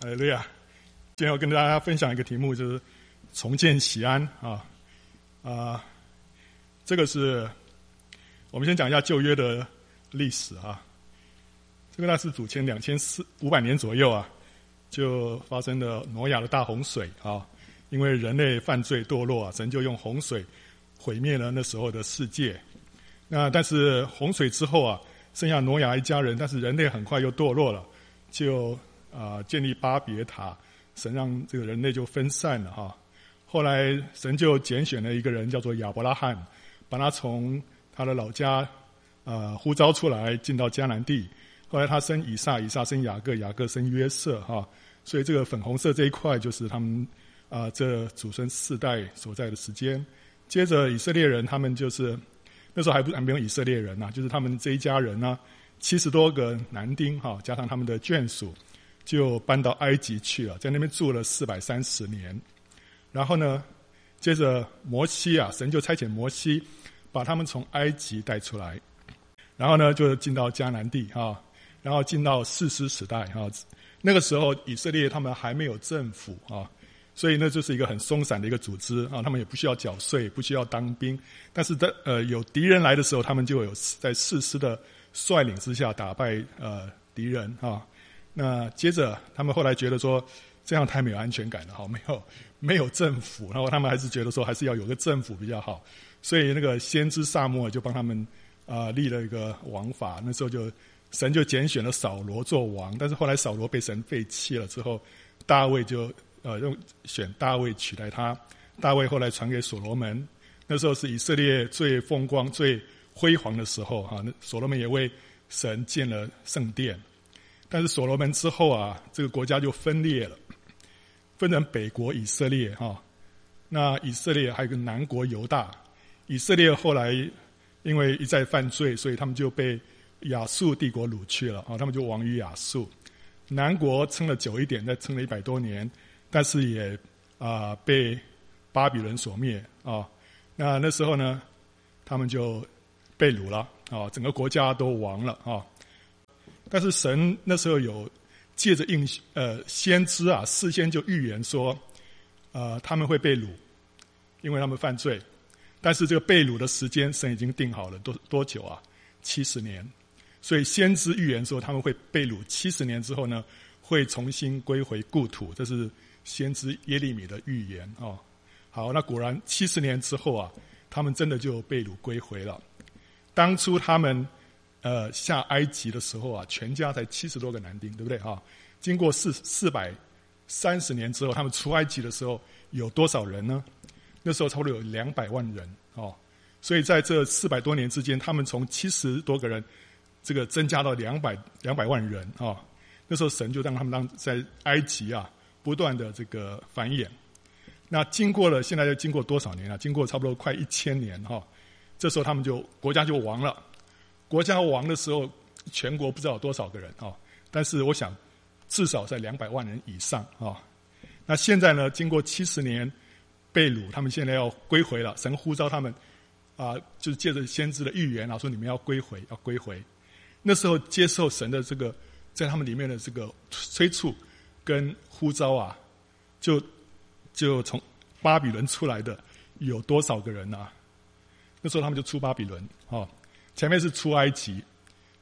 哎，对呀，今天要跟大家分享一个题目，就是重建喜安啊啊，这个是我们先讲一下旧约的历史啊。这个呢是主前两千四五百年左右啊，就发生了挪亚的大洪水啊。因为人类犯罪堕落啊，神就用洪水毁灭了那时候的世界。那但是洪水之后啊，剩下挪亚一家人，但是人类很快又堕落了，就。啊、建立巴别塔，神让这个人类就分散了哈。后来神就拣选了一个人，叫做亚伯拉罕，把他从他的老家、呃、呼召出来，进到迦南地。后来他生以撒，以撒生雅各，雅各生约瑟哈。所以这个粉红色这一块就是他们啊、这祖孙四代所在的时间。接着以色列人，他们就是那时候还不还没有以色列人呐、就是他们这一家人呢、七十多个男丁哈，加上他们的眷属。就搬到埃及去了，在那边住了四百三十年。然后呢，接着摩西啊，神就差遣摩西把他们从埃及带出来。然后呢，就进到迦南地啊，然后进到士师时代啊。那个时候以色列他们还没有政府啊，所以那就是一个很松散的一个组织啊。他们也不需要缴税，不需要当兵。但是在呃有敌人来的时候，他们就有在士师的率领之下打败呃敌人啊。那接着，他们后来觉得说，这样太没有安全感了，哈，没有没有政府，然后他们还是觉得说，还是要有个政府比较好，所以那个先知撒母耳就帮他们啊、立了一个王法。那时候就神就拣选了扫罗做王，但是后来扫罗被神废弃了之后，大卫就呃用选大卫取代他。大卫后来传给所罗门，那时候是以色列最风光、最辉煌的时候，哈，那所罗门也为神建了圣殿。但是所罗门之后啊，这个国家就分裂了，分成北国以色列哈，那以色列还有个南国犹大。以色列后来因为一再犯罪，所以他们就被亚述帝国掳去了啊，他们就亡于亚述。南国撑了久一点，再撑了一百多年，但是也啊被巴比伦所灭啊。那那时候呢，他们就被掳了啊，整个国家都亡了啊。但是神那时候有借着应呃先知啊，事先就预言说，呃他们会被掳，因为他们犯罪。但是这个被掳的时间，神已经定好了多多久啊？七十年。所以先知预言说他们会被掳七十年之后呢，会重新归回故土。这是先知耶利米的预言哦。好，那果然七十年之后啊，他们真的就被掳归回了。当初他们。呃，下埃及的时候啊，全家才七十多个男丁，对不对啊？经过四四百三十年之后，他们出埃及的时候有多少人呢？那时候差不多有两百万人哦。所以在这四百多年之间，他们从七十多个人，这个增加到两百两百万人啊。那时候神就让他们当在埃及啊，不断的这个繁衍。那经过了现在又经过多少年了？经过差不多快一千年哈。这时候他们就国家就亡了。国家亡的时候，全国不知道有多少个人啊，但是我想至少在两百万人以上啊。那现在呢，经过七十年被掳，他们现在要归回了。神呼召他们啊，就是借着先知的预言啊，说你们要归回，要归回。那时候接受神的这个在他们里面的这个催促跟呼召啊，就就从巴比伦出来的有多少个人呢？那时候他们就出巴比伦啊。前面是出埃及，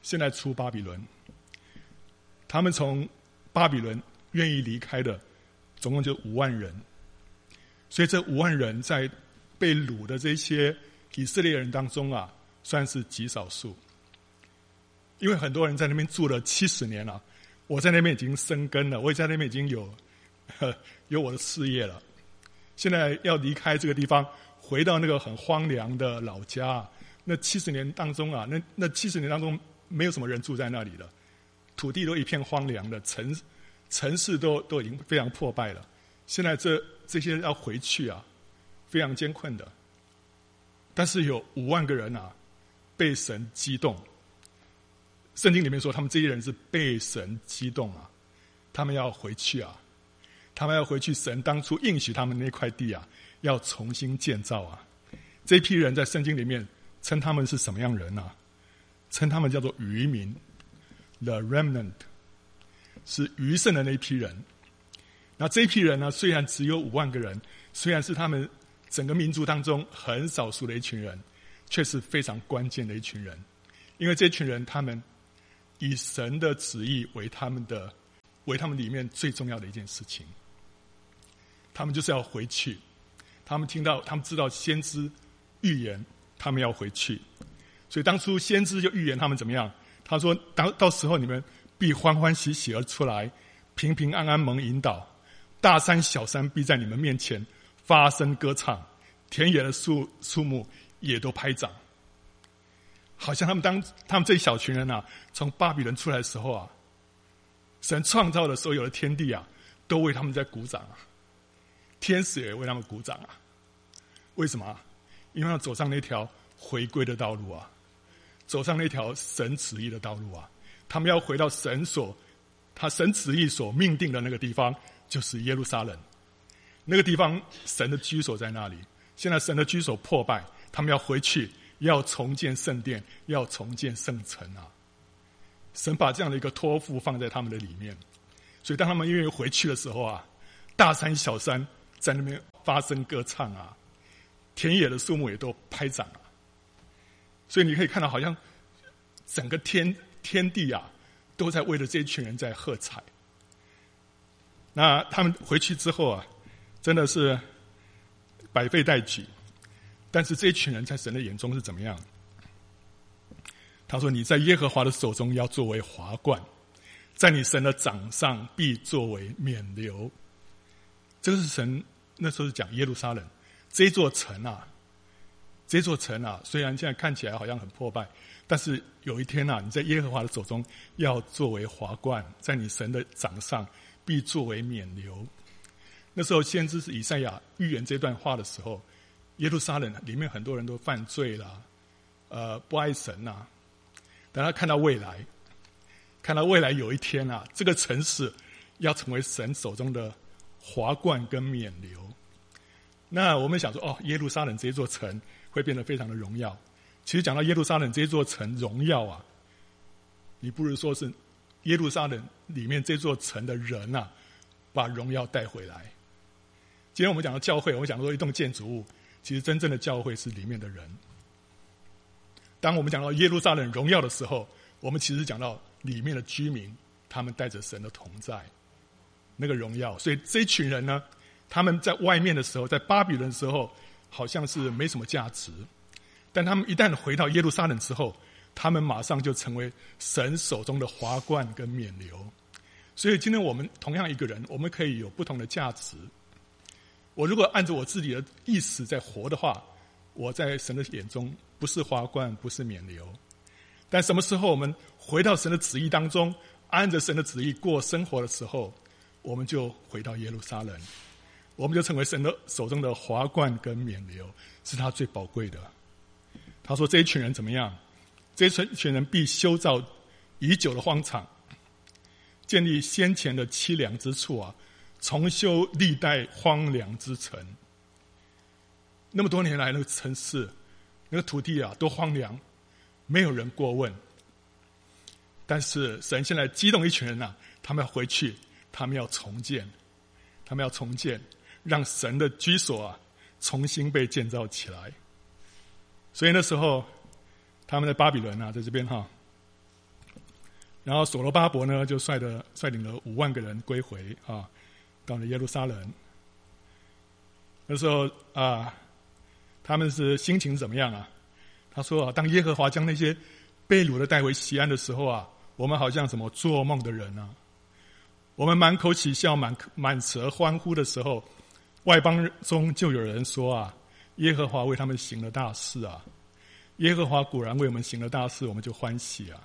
现在出巴比伦。他们从巴比伦愿意离开的，总共就五万人。所以这五万人在被掳的这些以色列人当中啊，算是极少数。因为很多人在那边住了七十年了，我在那边已经生根了，我也在那边已经有 有我的事业了。现在要离开这个地方，回到那个很荒凉的老家。那七十年当中啊，那那七十年当中没有什么人住在那里的，土地都一片荒凉的，城城市都都已经非常破败了。现在这这些人要回去啊，非常艰困的。但是有五万个人啊，被神激动。圣经里面说，他们这些人是被神激动啊，他们要回去啊，他们要回去。神当初应许他们那块地啊，要重新建造啊。这批人在圣经里面。称他们是什么样人呢、称他们叫做渔民，the remnant，是余剩的那一批人。那这一批人呢，虽然只有五万个人，虽然是他们整个民族当中很少数的一群人，却是非常关键的一群人，因为这群人他们以神的旨意为他们的，为他们里面最重要的一件事情。他们就是要回去，他们听到，他们知道先知预言，他们要回去，所以当初先知就预言他们怎么样？他说：“到到时候你们必欢欢喜喜而出来，平平安安蒙引导。”大山小山必在你们面前发声歌唱，田野的树树木也都拍掌，好像他们当他们这一小群人、啊，从巴比伦出来的时候啊，神创造的所有的天地啊，都为他们在鼓掌啊，天使也为他们鼓掌啊。为什么？因为要走上那条回归的道路啊，走上那条神旨意的道路啊，他们要回到神所他神旨意所命定的那个地方。就是耶路撒冷，那个地方神的居所在那里。现在神的居所破败，他们要回去，要重建圣殿，要重建圣城啊！神把这样的一个托付放在他们的里面，所以当他们愿意回去的时候啊，大山小山在那边发声歌唱啊，田野的树木也都拍掌啊。所以你可以看到，好像整个天天地啊，都在为了这群人在喝彩。那他们回去之后啊，真的是百废待举。但是这群人在神的眼中是怎么样？他说：“你在耶和华的手中要作为华冠，在你神的掌上必作为冕旒。”这个是神那时候是讲耶路撒冷这座城啊，这座城啊，虽然现在看起来好像很破败，但是有一天啊，你在耶和华的手中要作为华冠，在你神的掌上。必作为冕旒。那时候，先知是以赛亚预言这段话的时候，耶路撒冷里面很多人都犯罪了，呃，不爱神呐、啊。等他看到未来，看到未来有一天啊，这个城市要成为神手中的华冠跟冕旒。那我们想说，哦，耶路撒冷这座城会变得非常的荣耀。其实讲到耶路撒冷这座城荣耀啊，你不如说是。耶路撒冷里面这座城的人呐、把荣耀带回来。今天我们讲到教会，我们讲到一栋建筑物，其实真正的教会是里面的人。当我们讲到耶路撒冷荣耀的时候，我们其实讲到里面的居民，他们带着神的同在，那个荣耀。所以这一群人呢，他们在外面的时候，在巴比伦的时候，好像是没什么价值，但他们一旦回到耶路撒冷之后，他们马上就成为神手中的华冠跟冕旒，所以今天我们同样一个人，我们可以有不同的价值。我如果按照我自己的意思在活的话，我在神的眼中不是华冠，不是冕旒。但什么时候我们回到神的旨意当中，按着神的旨意过生活的时候，我们就回到耶路撒冷，我们就成为神的手中的华冠跟冕旒，是他最宝贵的。他说：“这一群人怎么样？”这一群人必修造已久的荒场，建立先前的凄凉之处啊，重修历代荒凉之城。那么多年来，那个城市、那个土地啊，都荒凉，没有人过问。但是神现在激动一群人呐、啊，他们要回去，他们要重建，他们要重建，让神的居所啊重新被建造起来。所以那时候。他们在巴比伦啊，在这边哈，然后所罗巴伯呢，就率的率领了五万个人归回啊，到了耶路撒冷。那时候啊，他们是心情怎么样啊？他说啊，当耶和华将那些被掳的带回西安的时候啊，我们好像什么做梦的人啊，我们满口喜笑，满满舌欢呼的时候，外邦中就有人说啊，耶和华为他们行了大事啊。耶和华果然为我们行了大事，我们就欢喜啊！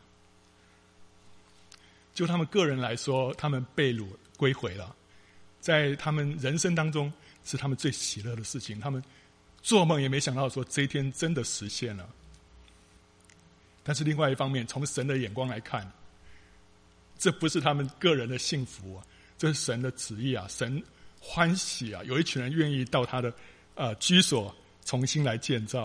就他们个人来说，他们被掳归回了，在他们人生当中是他们最喜乐的事情。他们做梦也没想到说这一天真的实现了。但是另外一方面，从神的眼光来看，这不是他们个人的幸福啊，这是神的旨意啊！神欢喜啊！有一群人愿意到他的呃居所重新来建造。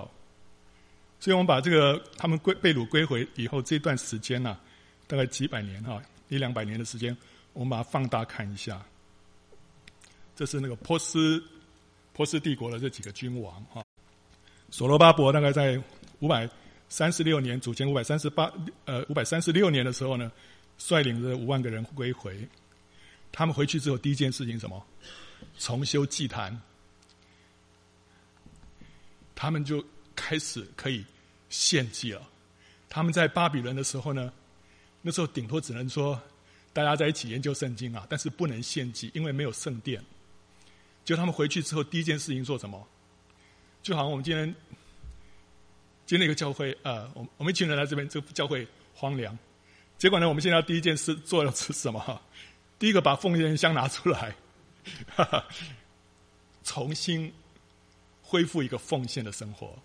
所以，我们把这个他们归被掳归回以后这段时间呢、啊，大概几百年哈，一两百年的时间，我们把它放大看一下。这是那个波斯波斯帝国的这几个君王哈。所罗巴伯大概在五百三十六年，主前五百三十八呃五百三十六年的时候呢，率领着五万个人归回。他们回去之后，第一件事情什么？重修祭坛。他们就开始可以献祭了。他们在巴比伦的时候呢，那时候顶多只能说大家在一起研究圣经啊，但是不能献祭，因为没有圣殿。就他们回去之后，第一件事情做什么？就好像我们今天今天一个教会，呃，我我们一群人来这边，这个教会荒凉。结果呢，我们现在第一件事做的是什么？第一个把奉献箱拿出来，哈 哈重新。恢复一个奉献的生活。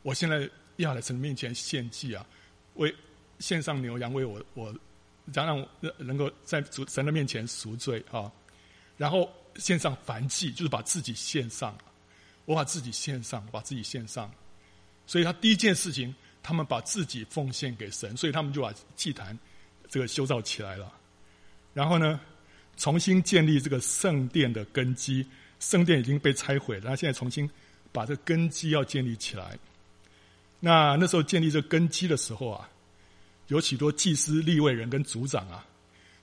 我现在要来神面前献祭啊，为献上牛羊，为我我，让让能够在主神的面前赎罪啊。然后献上燔祭，就是把自己献上。我把自己献上，把自己献上。所以他第一件事情，他们把自己奉献给神，所以他们就把祭坛这个修造起来了。然后呢，重新建立这个圣殿的根基。圣殿已经被拆毁了，然后现在重新把这根基要建立起来。那那时候建立这根基的时候啊，有许多祭司、立位人跟族长啊，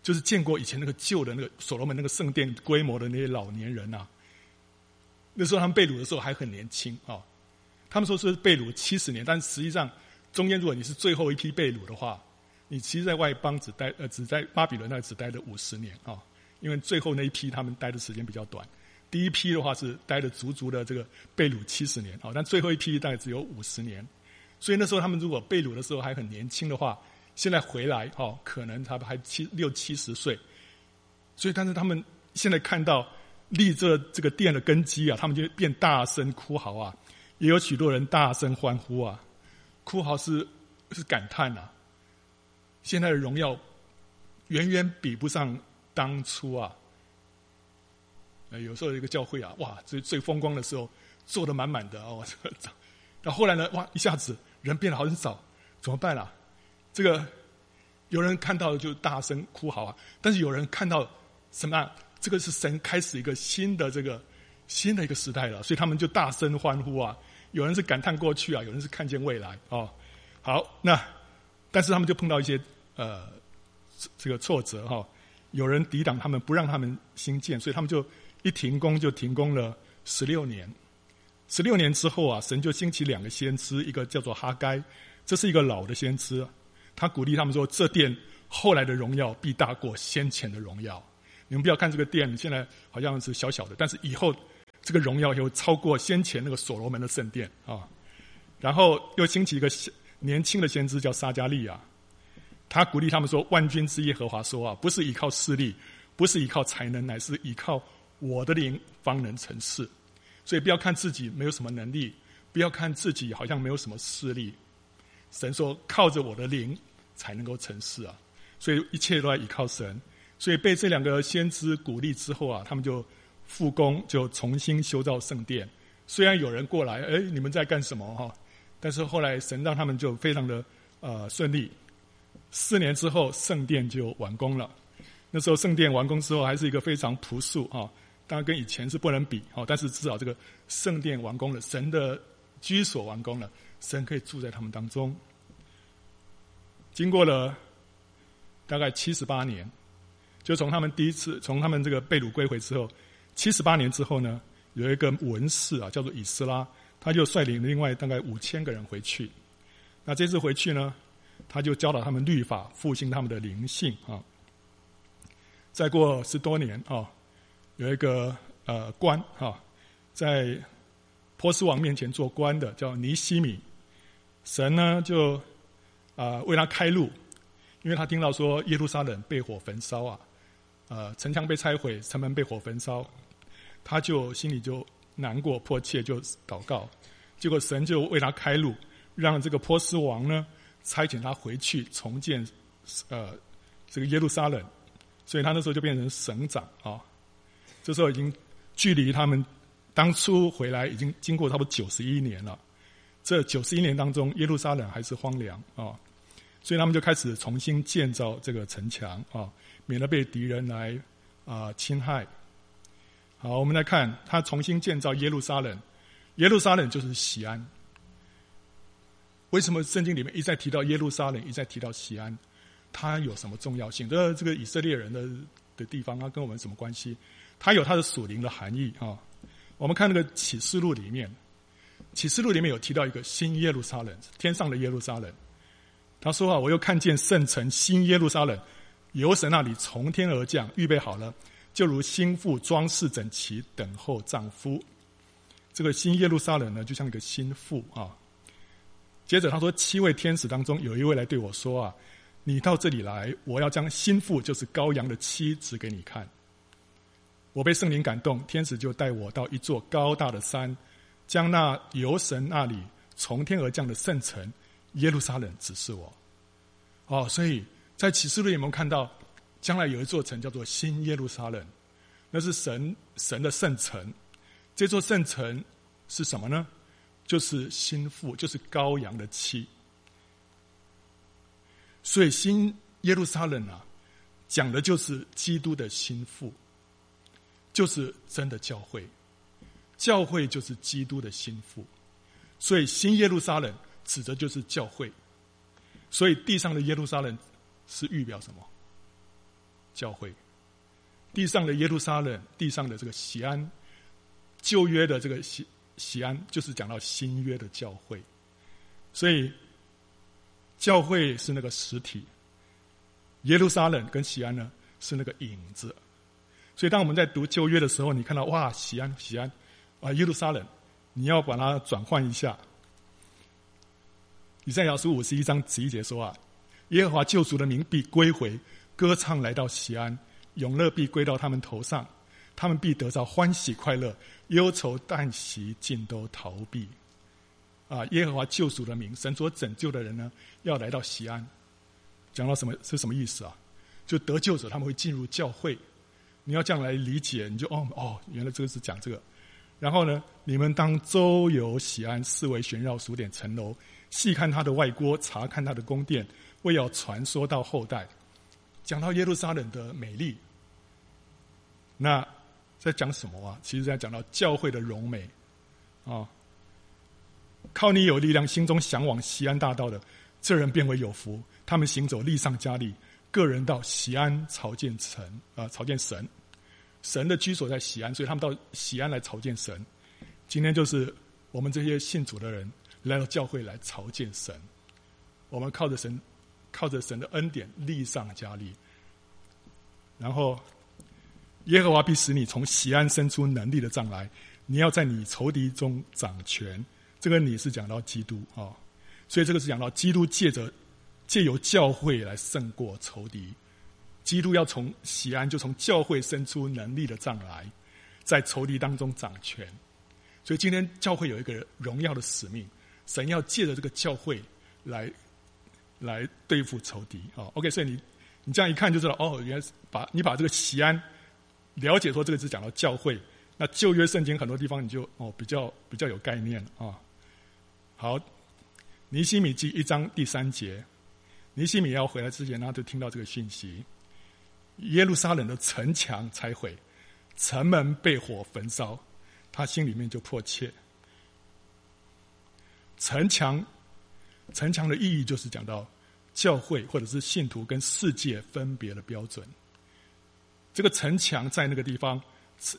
就是见过以前那个旧的那个所罗门那个圣殿规模的那些老年人啊。那时候他们被掳的时候还很年轻啊，他们说是被掳七十年，但实际上中间如果你是最后一批被掳的话，你其实在外邦只待呃只在巴比伦那只待了五十年啊，因为最后那一批他们待的时间比较短。第一批的话是待了足足的这个被掳七十年啊，但最后一批大概只有五十年，所以那时候他们如果被掳的时候还很年轻的话，现在回来哦，可能他们还七六七十岁，所以但是他们现在看到立这这个殿的根基啊，他们就变大声哭嚎啊，也有许多人大声欢呼啊，哭嚎是是感叹啊，现在的荣耀远远比不上当初啊。呃，有时候一个教会啊，哇，最最风光的时候，坐得满满的哦。到后来呢，哇，一下子人变得好少，怎么办啊？这个有人看到就大声哭嚎啊，但是有人看到什么啊？这个是神开始一个新的这个新的一个时代了，所以他们就大声欢呼啊。有人是感叹过去啊，有人是看见未来哦。好，那但是他们就碰到一些呃这个挫折哈、有人抵挡他们，不让他们兴建，所以他们就。一停工就停工了十六年，十六年之后啊，神就兴起两个先知，一个叫做哈该，这是一个老的先知，他鼓励他们说：“这殿后来的荣耀必大过先前的荣耀。你们不要看这个殿现在好像是小小的，但是以后这个荣耀又超过先前那个所罗门的圣殿啊。”然后又兴起一个年轻的先知叫撒迦利亚，他鼓励他们说：“万军之耶和华说啊，不是依靠势力，不是依靠才能，乃是依靠。”我的灵方能成事，所以不要看自己没有什么能力，不要看自己好像没有什么势力。神说靠着我的灵才能够成事啊，所以一切都要依靠神。所以被这两个先知鼓励之后啊，他们就复工，就重新修造圣殿。虽然有人过来，哎，你们在干什么哈？但是后来神让他们就非常的呃顺利。四年之后，圣殿就完工了。那时候圣殿完工之后，还是一个非常朴素啊。当然跟以前是不能比，但是至少这个圣殿完工了，神的居所完工了，神可以住在他们当中。经过了大概七十八年，就从他们第一次从他们这个被掳归回之后，七十八年之后呢，有一个文士啊，叫做以斯拉，他就率领另外大概五千个人回去。那这次回去呢，他就教导他们律法，复兴他们的灵性啊。再过十多年啊。有一个呃官哈，在波斯王面前做官的叫尼西米，神呢就啊、为他开路，因为他听到说耶路撒冷被火焚烧啊，呃城墙被拆毁，城门被火焚烧，他就心里就难过迫切，就祷告，结果神就为他开路，让这个波斯王呢差遣他回去重建呃这个耶路撒冷，所以他那时候就变成省长啊。这时候已经距离他们当初回来已经经过差不多九十一年了。这九十一年当中，耶路撒冷还是荒凉啊，所以他们就开始重新建造这个城墙啊，免得被敌人来啊侵害。好，我们来看他重新建造耶路撒冷。耶路撒冷就是西安。为什么圣经里面一再提到耶路撒冷，一再提到西安？它有什么重要性？这这个以色列人的的地方，它跟我们什么关系？它有它的属灵的含义啊。我们看那个启示录里面，启示录里面有提到一个新耶路撒冷，天上的耶路撒冷。他说啊，我又看见圣城新耶路撒冷，由神那里从天而降，预备好了。就如新妇装饰整齐，等候丈夫。这个新耶路撒冷呢，就像一个新妇啊。接着他说，七位天使当中有一位来对我说啊，你到这里来，我要将心腹，就是羔羊的妻指给你看。我被圣灵感动，天使就带我到一座高大的山，将那由神那里从天而降的圣城耶路撒冷指示我。哦，所以在启示录有没有看到？将来有一座城叫做新耶路撒冷，那是神神的圣城。这座圣城是什么呢？就是心腹，就是羔羊的妻。所以新耶路撒冷啊，讲的就是基督的心腹，就是真的教会。教会就是基督的心腹，所以新耶路撒冷指的就是教会。所以地上的耶路撒冷是预表什么？教会，地上的耶路撒冷，地上的这个西安，旧约的这个西西安，就是讲到新约的教会。所以，教会是那个实体，耶路撒冷跟西安呢是那个影子。所以，当我们在读旧约的时候，你看到哇，西安西安啊，耶路撒冷，你要把它转换一下。以赛亚书五十一章十一节说啊，耶和华救赎的民必归回。歌唱来到西安，永乐必归到他们头上，他们必得到欢喜快乐，忧愁旦夕尽都逃避。啊，耶和华救赎的名，神所拯救的人呢，要来到西安。讲到什么是什么意思啊？就得救者他们会进入教会。你要这样来理解，你就哦哦，原来这个是讲这个。然后呢，你们当周游西安，四围旋绕数点城楼，细看他的外郭，查看他的宫殿，为要传说到后代。讲到耶路撒冷的美丽，那在讲什么啊？其实在讲到教会的荣美啊。靠你有力量，心中向往西安大道的，这人便为有福。他们行走，力上加力，个人到西安朝见神啊，朝见神。神的居所在西安，所以他们到西安来朝见神。今天就是我们这些信主的人来到教会来朝见神。我们靠着神。靠着神的恩典，力上加力。然后，耶和华必使你从西安生出能力的杖来，你要在你仇敌中掌权。这个“你”是讲到基督啊、所以这个是讲到基督借着借由教会来胜过仇敌。基督要从西安，就从教会生出能力的杖来，在仇敌当中掌权。所以今天教会有一个荣耀的使命，神要借着这个教会来。来对付仇敌啊！OK，所以你你这样一看就知道哦，原来是把你把这个西安了解说这个是讲到教会，那旧约圣经很多地方你就哦比较比较有概念啊。好，尼西米记一章第三节，尼西米要回来之前，他就听到这个讯息：耶路撒冷的城墙拆毁，城门被火焚烧，他心里面就迫切。城墙。城墙的意义就是讲到教会或者是信徒跟世界分别的标准。这个城墙在那个地方，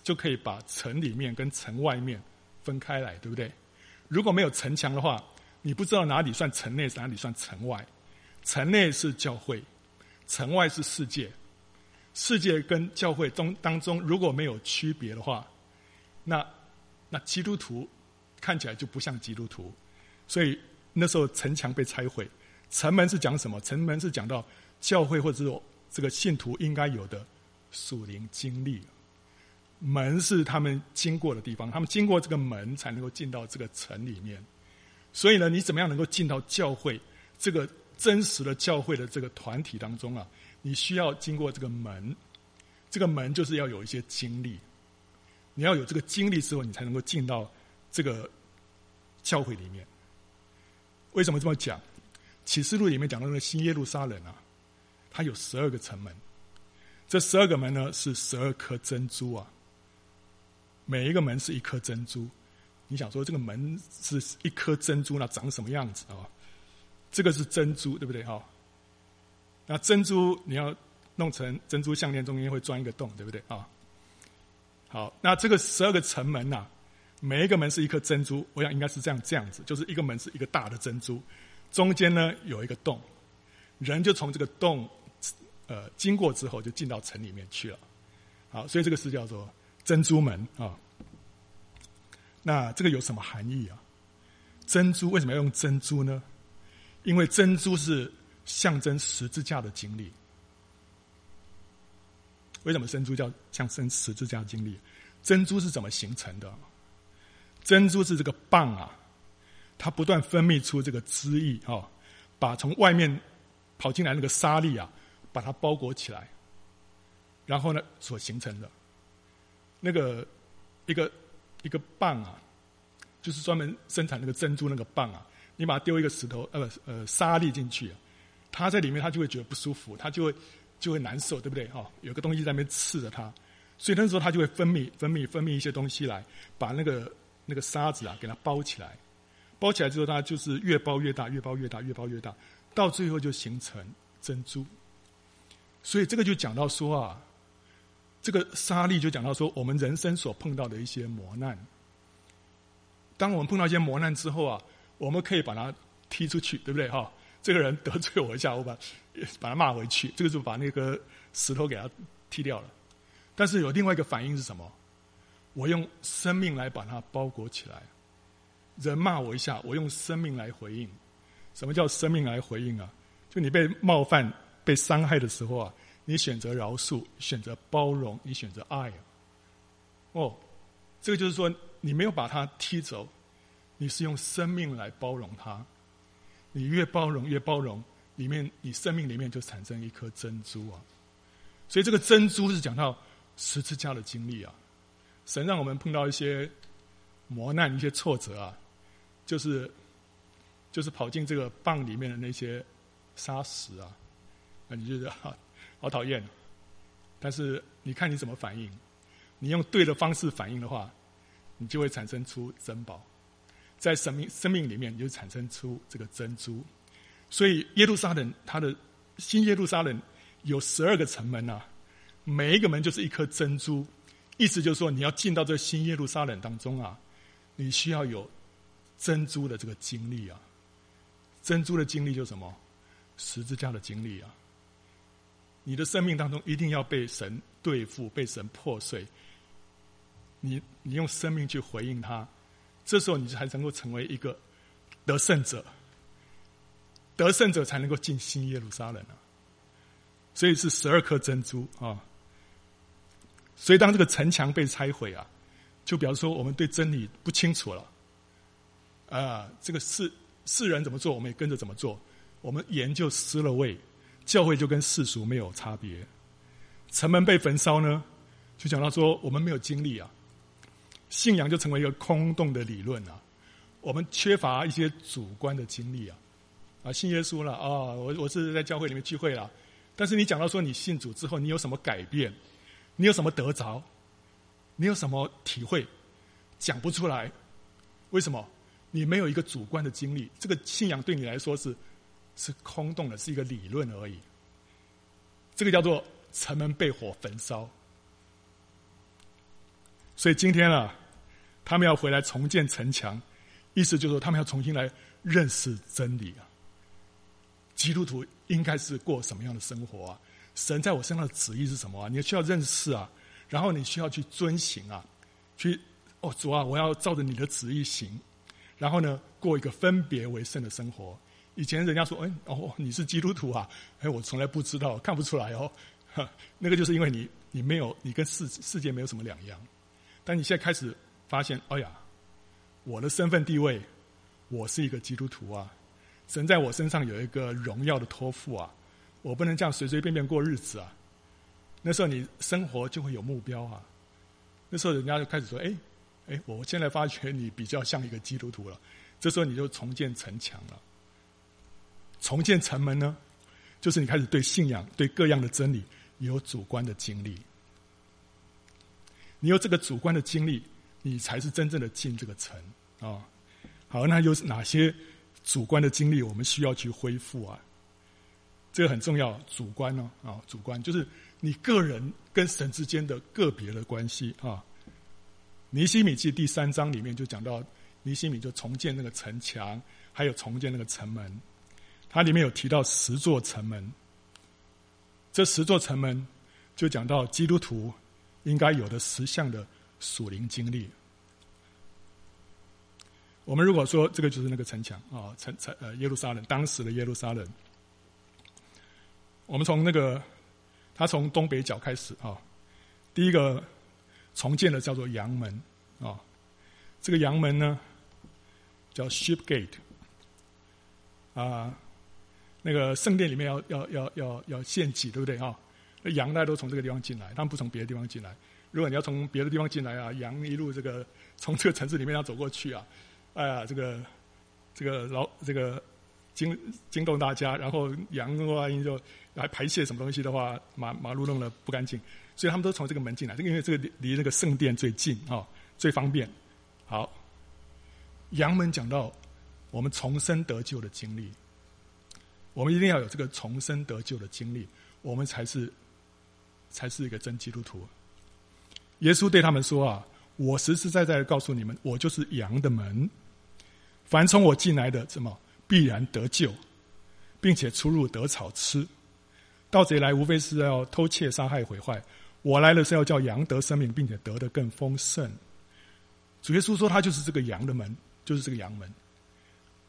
就可以把城里面跟城外面分开来，对不对？如果没有城墙的话，你不知道哪里算城内，哪里算城外。城内是教会，城外是世界。世界跟教会中当中如果没有区别的话，那那基督徒看起来就不像基督徒，所以。那时候城墙被拆毁，城门是讲什么？城门是讲到教会或者说这个信徒应该有的属灵经历。门是他们经过的地方，他们经过这个门才能够进到这个城里面。所以呢，你怎么样能够进到教会这个真实的教会的这个团体当中啊？你需要经过这个门，这个门就是要有一些经历。你要有这个经历之后，你才能够进到这个教会里面。为什么这么讲？启示录里面讲到那个新耶路撒冷啊，它有十二个城门，这十二个门呢是十二颗珍珠啊。每一个门是一颗珍珠。你想说这个门是一颗珍珠，那长什么样子啊？这个是珍珠，对不对？哈，那珍珠你要弄成珍珠项链，中间会钻一个洞，对不对？啊，好，那这个十二个城门呐，每一个门是一颗珍珠，我想应该是这样这样子，就是一个门是一个大的珍珠，中间呢有一个洞，人就从这个洞呃经过之后，就进到城里面去了。好，所以这个是叫做珍珠门啊。那这个有什么含义啊？珍珠为什么要用珍珠呢？因为珍珠是象征十字架的经历。为什么珍珠叫象征十字架的经历？珍珠是怎么形成的？珍珠是这个蚌啊，它不断分泌出这个汁液啊，把从外面跑进来那个沙粒啊，把它包裹起来。然后呢，所形成的那个一个一个蚌啊，就是专门生产那个珍珠那个蚌啊。你把它丢一个石头呃呃沙粒进去，它在里面它就会觉得不舒服，它就会就会难受，对不对？哈、哦，有个东西在那边刺着它，所以那时候它就会分泌分泌分泌一些东西来，把那个那个沙子啊给它包起来，包起来之后它就是越包越大，越包越大，越包越大，到最后就形成珍珠。所以这个就讲到说啊。这个沙粒就讲到说，我们人生所碰到的一些磨难。当我们碰到一些磨难之后啊，我们可以把它踢出去，对不对？哈，这个人得罪我一下，我把 把他骂回去，这个就把那个石头给他踢掉了。但是有另外一个反应是什么？我用生命来把它包裹起来。人骂我一下，我用生命来回应。什么叫生命来回应啊？就你被冒犯、被伤害的时候啊。你选择饶恕，选择包容，你选择爱。哦，这个就是说，你没有把它踢走，你是用生命来包容它。你越包容，越包容，里面你生命里面就产生一颗珍珠啊。所以这个珍珠是讲到十字架的经历啊。神让我们碰到一些磨难、一些挫折啊，就是就是跑进这个蚌里面的那些沙石啊，那你觉得哈？好讨厌，但是你看你怎么反应？你用对的方式反应的话，你就会产生出珍宝，在生命生命里面，你就产生出这个珍珠。所以耶路撒冷，它的新耶路撒冷有十二个城门呐、每一个门就是一颗珍珠。意思就是说，你要进到这新耶路撒冷当中啊，你需要有珍珠的这个经历啊。珍珠的经历就是什么？十字架的经历啊。你的生命当中一定要被神对付，被神破碎。你你用生命去回应他，这时候你才能够成为一个得胜者。得胜者才能够进新耶路撒冷啊！所以是十二颗珍珠啊！所以当这个城墙被拆毁啊，就表示说我们对真理不清楚了。啊，这个世世人怎么做，我们也跟着怎么做。我们盐就失了味。教会就跟世俗没有差别，城门被焚烧呢，就讲到说我们没有经历啊，信仰就成为一个空洞的理论啊，我们缺乏一些主观的经历啊，啊，信耶稣了啊，我我是在教会里面聚会了，但是你讲到说你信主之后你有什么改变，你有什么得着，你有什么体会，讲不出来，为什么？你没有一个主观的经历，这个信仰对你来说是。是空洞的，是一个理论而已。这个叫做城门被火焚烧。所以今天啊，他们要回来重建城墙，意思就是说他们要重新来认识真理啊。基督徒应该是过什么样的生活啊？神在我身上的旨意是什么啊？你需要认识啊，然后你需要去遵行啊，去哦主啊，我要照着你的旨意行，然后呢，过一个分别为圣的生活。以前人家说：“哎，哦，你是基督徒啊？”哎，我从来不知道，看不出来哦。哈那个就是因为你，你没有，你跟世世界没有什么两样。但你现在开始发现，哎呀，我的身份地位，我是一个基督徒啊！神在我身上有一个荣耀的托付啊！我不能这样随随便便过日子啊！那时候你生活就会有目标啊！那时候人家就开始说：“哎，哎，我现在发觉你比较像一个基督徒了。”这时候你就重建城墙了。重建城门呢，就是你开始对信仰、对各样的真理有主观的经历。你有这个主观的经历，你才是真正的进这个城啊、好，那有哪些主观的经历我们需要去恢复啊？这个很重要，主观哦，啊、主观就是你个人跟神之间的个别的关系啊。尼希米记第三章里面就讲到，尼希米就重建那个城墙，还有重建那个城门。它里面有提到十座城门，这十座城门就讲到基督徒应该有的十项的属灵经历。我们如果说这个就是那个城墙啊，城城呃耶路撒冷，当时的耶路撒冷，我们从那个它从东北角开始啊，第一个。重建的叫做阳门啊、这个阳门呢叫 Ship Gate 啊，那个圣殿里面要要要要要献祭，对不对啊？那、羊大家都从这个地方进来，他们不从别的地方进来。如果你要从别的地方进来啊，羊一路这个从这个城市里面要走过去啊，哎呀，这个这个老这个惊惊动大家，然后羊万一就来排泄什么东西的话，马马路弄得不干净。所以他们都从这个门进来，这个因为这个离离那个圣殿最近啊、最方便。好，羊门讲到我们重生得救的经历，我们一定要有这个重生得救的经历，我们才是才是一个真基督徒。耶稣对他们说啊：“我实实在在的告诉你们，我就是羊的门。凡从我进来的，什么必然得救，并且出入得草吃。盗贼来，无非是要偷窃、杀害、毁坏。”我来了是要叫羊得生命，并且得的更丰盛。主耶稣说，他就是这个羊的门，就是这个羊门。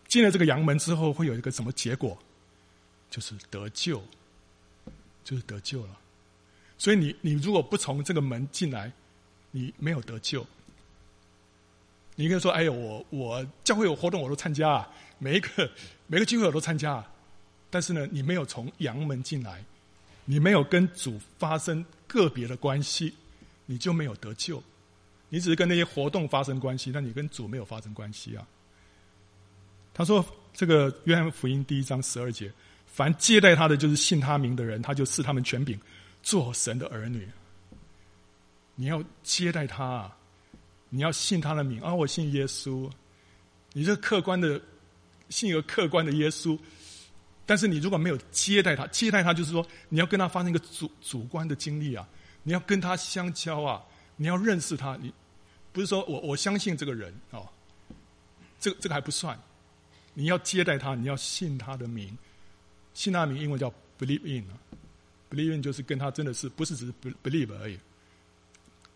进了这个羊门之后，会有一个什么结果？就是得救，就是得救了。所以你你如果不从这个门进来，你没有得救。你可以说：“哎呦，我我教会有活动我都参加啊，每一个每个聚会我都参加啊。”但是呢，你没有从羊门进来，你没有跟主发生。个别的关系，你就没有得救。你只是跟那些活动发生关系，那你跟主没有发生关系啊。他说：“这个约翰福音第一章十二节，凡接待他的，就是信他名的人，他就赐他们权柄，做神的儿女。你要接待他啊，你要信他的名啊，我信耶稣。你这客观的信一个客观的耶稣。”但是你如果没有接待他，接待他就是说你要跟他发生一个主主观的经历啊，你要跟他相交啊，你要认识他，你不是说我我相信这个人哦，这个这个还不算，你要接待他，你要信他的名，信他名英文叫 believe in，believe in 就是跟他真的是不是只是 believe 而已，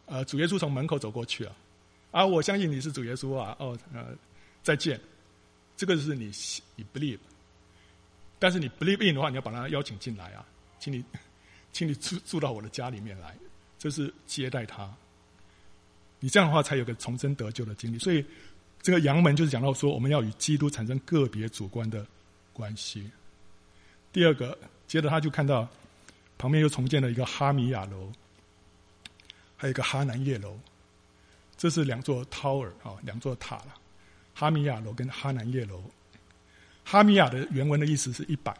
呃，主耶稣从门口走过去啊，啊，我相信你是主耶稣啊，哦，呃，再见，这个是你你 believe。但是你 believe in 的话，你要把他邀请进来啊，请你，请你住住到我的家里面来，这是接待他。你这样的话，才有个重生得救的经历。所以，这个羊门就是讲到说，我们要与基督产生个别主观的关系。第二个，接着他就看到旁边又重建了一个哈米亚楼，还有一个哈南叶楼，这是两座 tower 啊，两座塔了。哈米亚楼跟哈南叶楼。哈米亚的原文的意思是一百，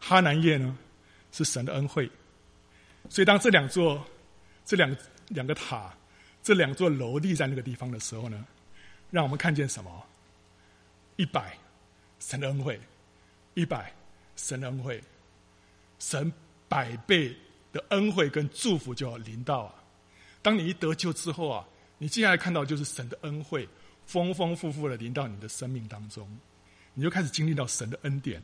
哈南叶呢是神的恩惠，所以当这两座、这两两个塔、这两座楼立在那个地方的时候呢，让我们看见什么？一百神的恩惠，一百神恩惠，神百倍的恩惠跟祝福就要临到啊！当你一得救之后啊，你接下来看到就是神的恩惠丰丰富富的临到你的生命当中。你就开始经历到神的恩典。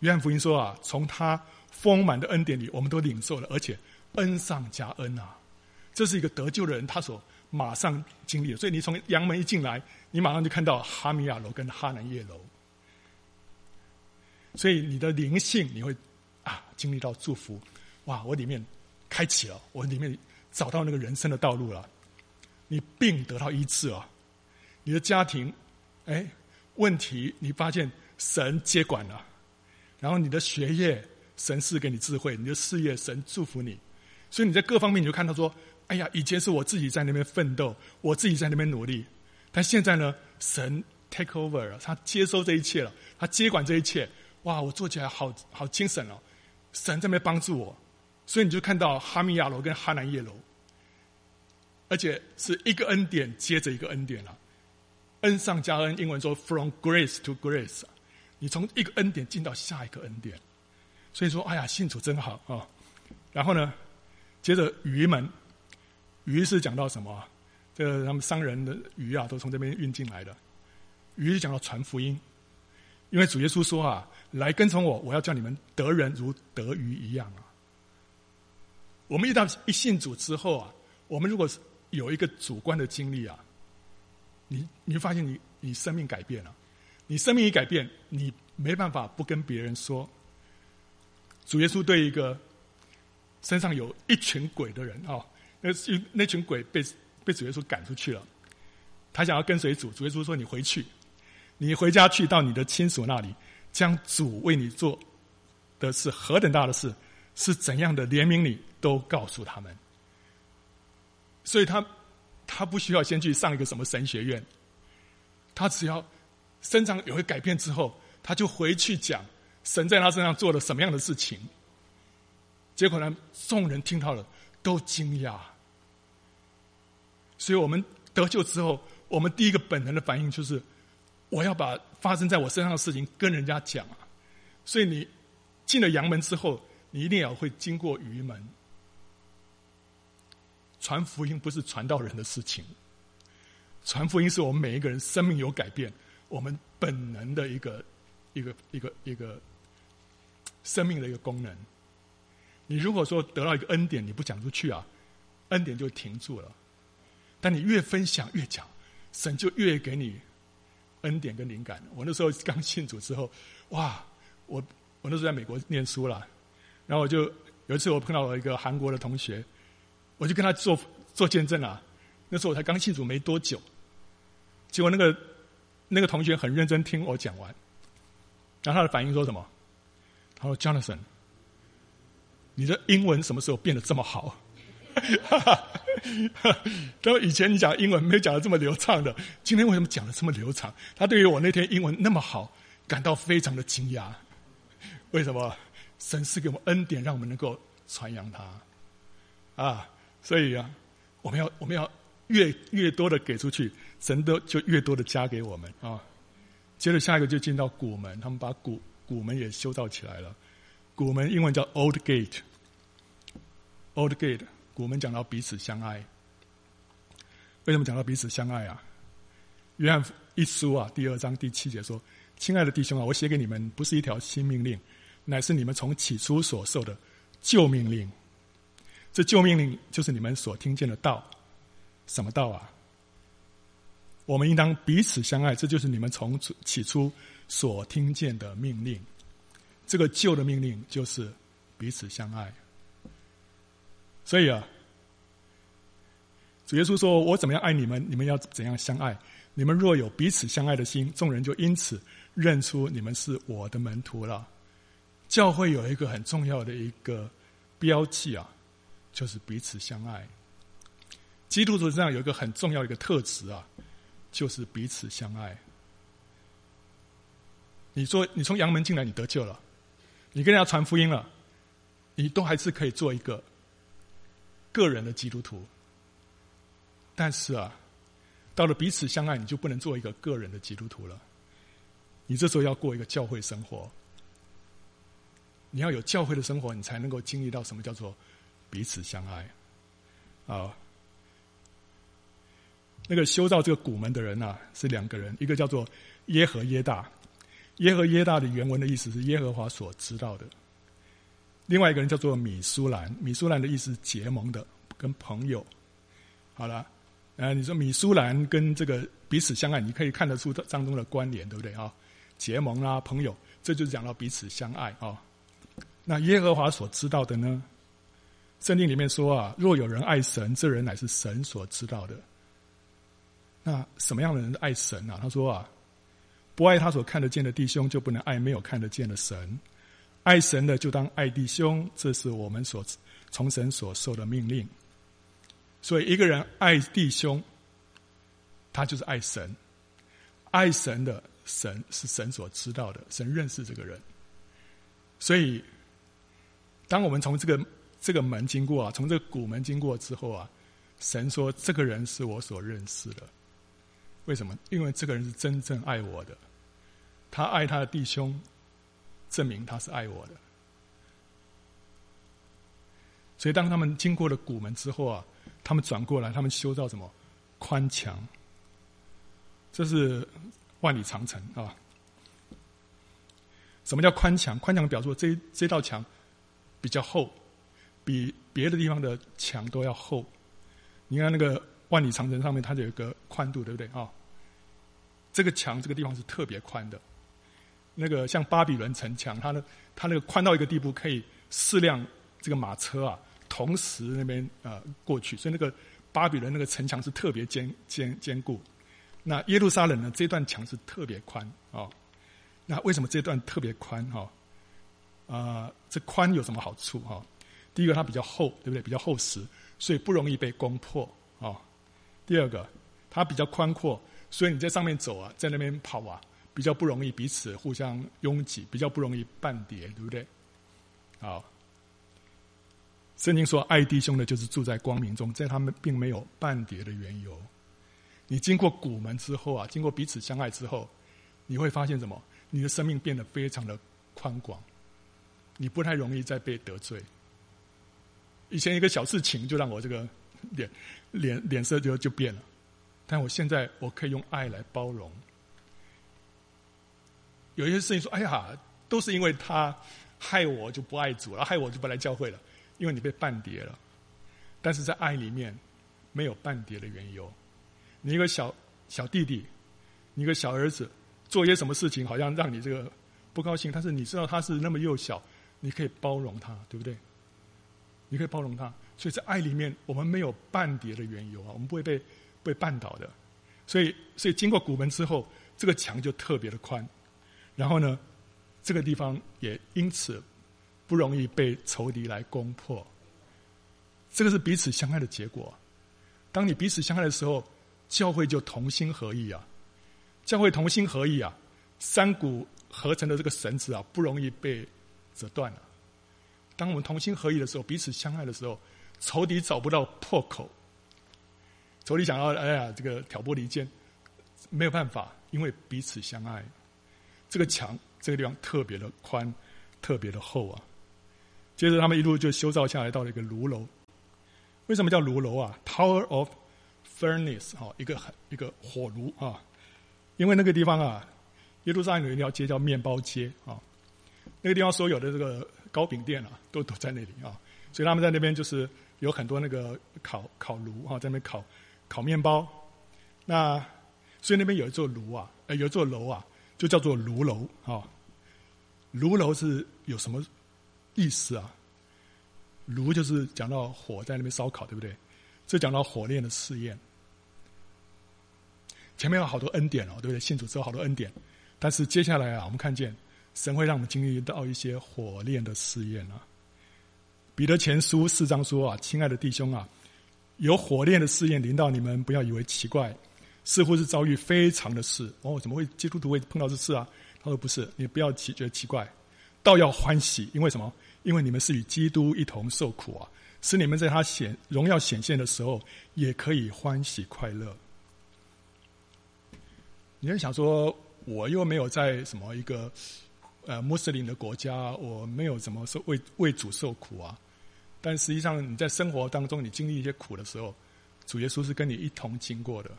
约翰福音说啊，从他丰满的恩典里，我们都领受了，而且恩上加恩啊！这是一个得救的人他所马上经历的。所以你从阳门一进来，你马上就看到哈米亚楼跟哈南叶楼。所以你的灵性你会啊经历到祝福，哇！我里面开启了，我里面找到那个人生的道路了。你病得到医治了，你的家庭，哎。问题，你发现神接管了，然后你的学业，神赐给你智慧；你的事业，神祝福你。所以你在各方面，你就看到说：“哎呀，以前是我自己在那边奋斗，我自己在那边努力，但现在呢，神 take over 了，他接收这一切了，他接管这一切。哇，我做起来好好精神哦！神在那边帮助我，所以你就看到哈米亚楼跟哈南耶楼。而且是一个恩典接着一个恩典了，恩上加恩。英文说 “from grace to grace”，你从一个恩典进到下一个恩典。所以说，哎呀，信主真好啊！然后呢，接着鱼们，鱼是讲到什么？这个他们商人的鱼啊，都从这边运进来的。鱼是讲到传福音，因为主耶稣说啊：“来跟从我，我要叫你们得人如得鱼一样啊。”我们一到一信主之后啊，我们如果是有一个主观的经历啊，你你会发现你你生命改变了，你生命一改变，你没办法不跟别人说。主耶稣对一个身上有一群鬼的人啊、哦，那那群鬼被被主耶稣赶出去了，他想要跟随主，主耶稣说：“你回去，你回家去到你的亲属那里，将主为你做的是何等大的事，是怎样的怜悯你，都告诉他们。”所以他他不需要先去上一个什么神学院，他只要身上有一个改变之后，他就回去讲。神在他身上做了什么样的事情？结果呢，众人听到了都惊讶。所以我们得救之后，我们第一个本能的反应就是，我要把发生在我身上的事情跟人家讲啊。所以你进了羊门之后，你一定要会经过鱼门。传福音不是传道人的事情，传福音是我们每一个人生命有改变，我们本能的一个一个一个。一个生命的一个功能，你如果说得到一个恩典，你不讲出去啊，恩典就停住了。但你越分享越讲，神就越给你恩典跟灵感。我那时候刚信主之后，哇，我我那时候在美国念书了，然后我就有一次我碰到了一个韩国的同学，我就跟他做做见证啊。那时候我才刚信主没多久，结果那个那个同学很认真听我讲完，然后他的反应说什么？他说：“Jonathan，你的英文什么时候变得这么好？”哈哈，都：“以前你讲英文没有讲的这么流畅的，今天为什么讲的这么流畅？”他对于我那天英文那么好感到非常的惊讶。为什么？神是给我们恩典，让我们能够传扬他啊！所以啊，我们要我们要越越多的给出去，神都就越多的加给我们啊。接着下一个就进到古门，他们把古古门也修造起来了，古门英文叫 Old Gate。Old Gate，我们讲到彼此相爱。为什么讲到彼此相爱啊？约翰一书啊，第二章第七节说：“亲爱的弟兄啊，我写给你们不是一条新命令，乃是你们从起初所受的旧命令。这旧命令就是你们所听见的道。什么道啊？我们应当彼此相爱，这就是你们从起初。”所听见的命令，这个旧的命令就是彼此相爱。所以啊，主耶稣说：“我怎么样爱你们，你们要怎样相爱。你们若有彼此相爱的心，众人就因此认出你们是我的门徒了。”教会有一个很重要的一个标记啊，就是彼此相爱。基督徒身上有一个很重要的一个特质啊，就是彼此相爱。你说你从阳门进来，你得救了，你跟人家传福音了，你都还是可以做一个个人的基督徒。但是啊，到了彼此相爱，你就不能做一个个人的基督徒了。你这时候要过一个教会生活，你要有教会的生活，你才能够经历到什么叫做彼此相爱。啊，那个修造这个古门的人呐、啊，是两个人，一个叫做耶和耶大。耶和耶大的原文的意思是耶和华所知道的。另外一个人叫做米苏兰，米苏兰的意思是结盟的，跟朋友。好了，呃，你说米苏兰跟这个彼此相爱，你可以看得出当中的关联，对不对啊？结盟啊，朋友，这就是讲到彼此相爱啊。那耶和华所知道的呢？圣经里面说啊，若有人爱神，这人乃是神所知道的。那什么样的人爱神啊？他说啊。不爱他所看得见的弟兄，就不能爱没有看得见的神。爱神的就当爱弟兄，这是我们所从神所受的命令。所以，一个人爱弟兄，他就是爱神。爱神的神是神所知道的，神认识这个人。所以，当我们从这个这个门经过啊，从这个古门经过之后啊，神说这个人是我所认识的。为什么？因为这个人是真正爱我的，他爱他的弟兄，证明他是爱我的。所以当他们经过了谷门之后啊，他们转过来，他们修造什么？宽墙。这是万里长城啊。什么叫宽墙？宽墙表示这这道墙比较厚，比别的地方的墙都要厚。你看那个万里长城上面，它就有一个宽度，对不对啊？这个墙这个地方是特别宽的。那个像巴比伦城墙，它的它那个宽到一个地步，可以四辆这个马车啊，同时那边呃过去。所以那个巴比伦那个城墙是特别坚坚坚固。那耶路撒冷呢，这段墙是特别宽啊。那为什么这段特别宽哈？啊、呃，这宽有什么好处哈？第一个它比较厚，对不对？比较厚实，所以不容易被攻破啊。第二个，它比较宽阔，所以你在上面走啊，在那边跑啊，比较不容易彼此互相拥挤，比较不容易半跌，对不对？好，圣经说爱弟兄的，就是住在光明中，在他们并没有绊跌的缘由。你经过古门之后啊，经过彼此相爱之后，你会发现什么？你的生命变得非常的宽广，你不太容易再被得罪。以前一个小事情就让我这个脸脸脸色就就变了，但我现在我可以用爱来包容。有一些事情说：“哎呀，都是因为他害我就不爱主了，害我就不来教会了，因为你被绊跌了。”但是在爱里面没有绊跌的缘由。你一个小小弟弟，你一个小儿子。做一些什么事情，好像让你这个不高兴，但是你知道他是那么幼小，你可以包容他，对不对？你可以包容他，所以在爱里面，我们没有绊跌的缘由啊，我们不会被被绊倒的。所以，所以经过古门之后，这个墙就特别的宽，然后呢，这个地方也因此不容易被仇敌来攻破。这个是彼此相爱的结果。当你彼此相爱的时候，教会就同心合意啊。教会同心合意啊，三股合成的这个绳子啊，不容易被折断了。当我们同心合意的时候，彼此相爱的时候，仇敌找不到破口。仇敌想要哎呀，这个挑拨离间，没有办法，因为彼此相爱。这个墙这个地方特别的宽，特别的厚啊。接着他们一路就修造下来，到了一个炉楼。为什么叫炉楼啊？Tower of Furnace 哈，一个一个火炉啊。因为那个地方啊，耶路撒冷有一条街叫面包街啊，那个地方所有的这个糕饼店啊，都都在那里啊，所以他们在那边就是有很多那个烤烤炉啊，在那边烤烤面包。那所以那边有一座炉啊，呃，有一座楼啊，就叫做炉楼啊。炉楼是有什么意思啊？炉就是讲到火在那边烧烤，对不对？这讲到火炼的试验。前面有好多恩典哦，对不对？信主之后好多恩典，但是接下来啊，我们看见神会让我们经历到一些火炼的试验啊。彼得前书四章说啊，亲爱的弟兄啊，有火炼的试验临到你们，不要以为奇怪，似乎是遭遇非常的事哦。怎么会基督徒会碰到这事啊？他说不是，你不要奇觉得奇怪，倒要欢喜，因为什么？因为你们是与基督一同受苦啊，使你们在他显荣耀显现的时候，也可以欢喜快乐。你会想说，我又没有在什么一个呃穆斯林的国家，我没有怎么受为为主受苦啊？但实际上你在生活当中，你经历一些苦的时候，主耶稣是跟你一同经过的。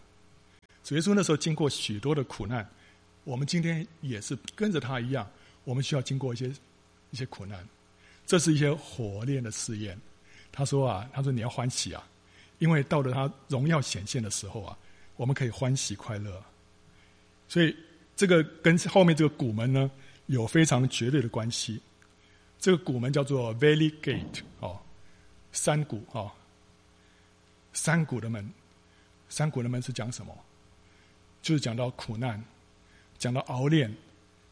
主耶稣那时候经过许多的苦难，我们今天也是跟着他一样，我们需要经过一些一些苦难。这是一些火炼的试验。他说啊，他说你要欢喜啊，因为到了他荣耀显现的时候啊，我们可以欢喜快乐。所以，这个跟后面这个谷门呢，有非常绝对的关系。这个谷门叫做 Valley Gate 哦，山谷哦，山谷的门，山谷的门是讲什么？就是讲到苦难，讲到熬炼，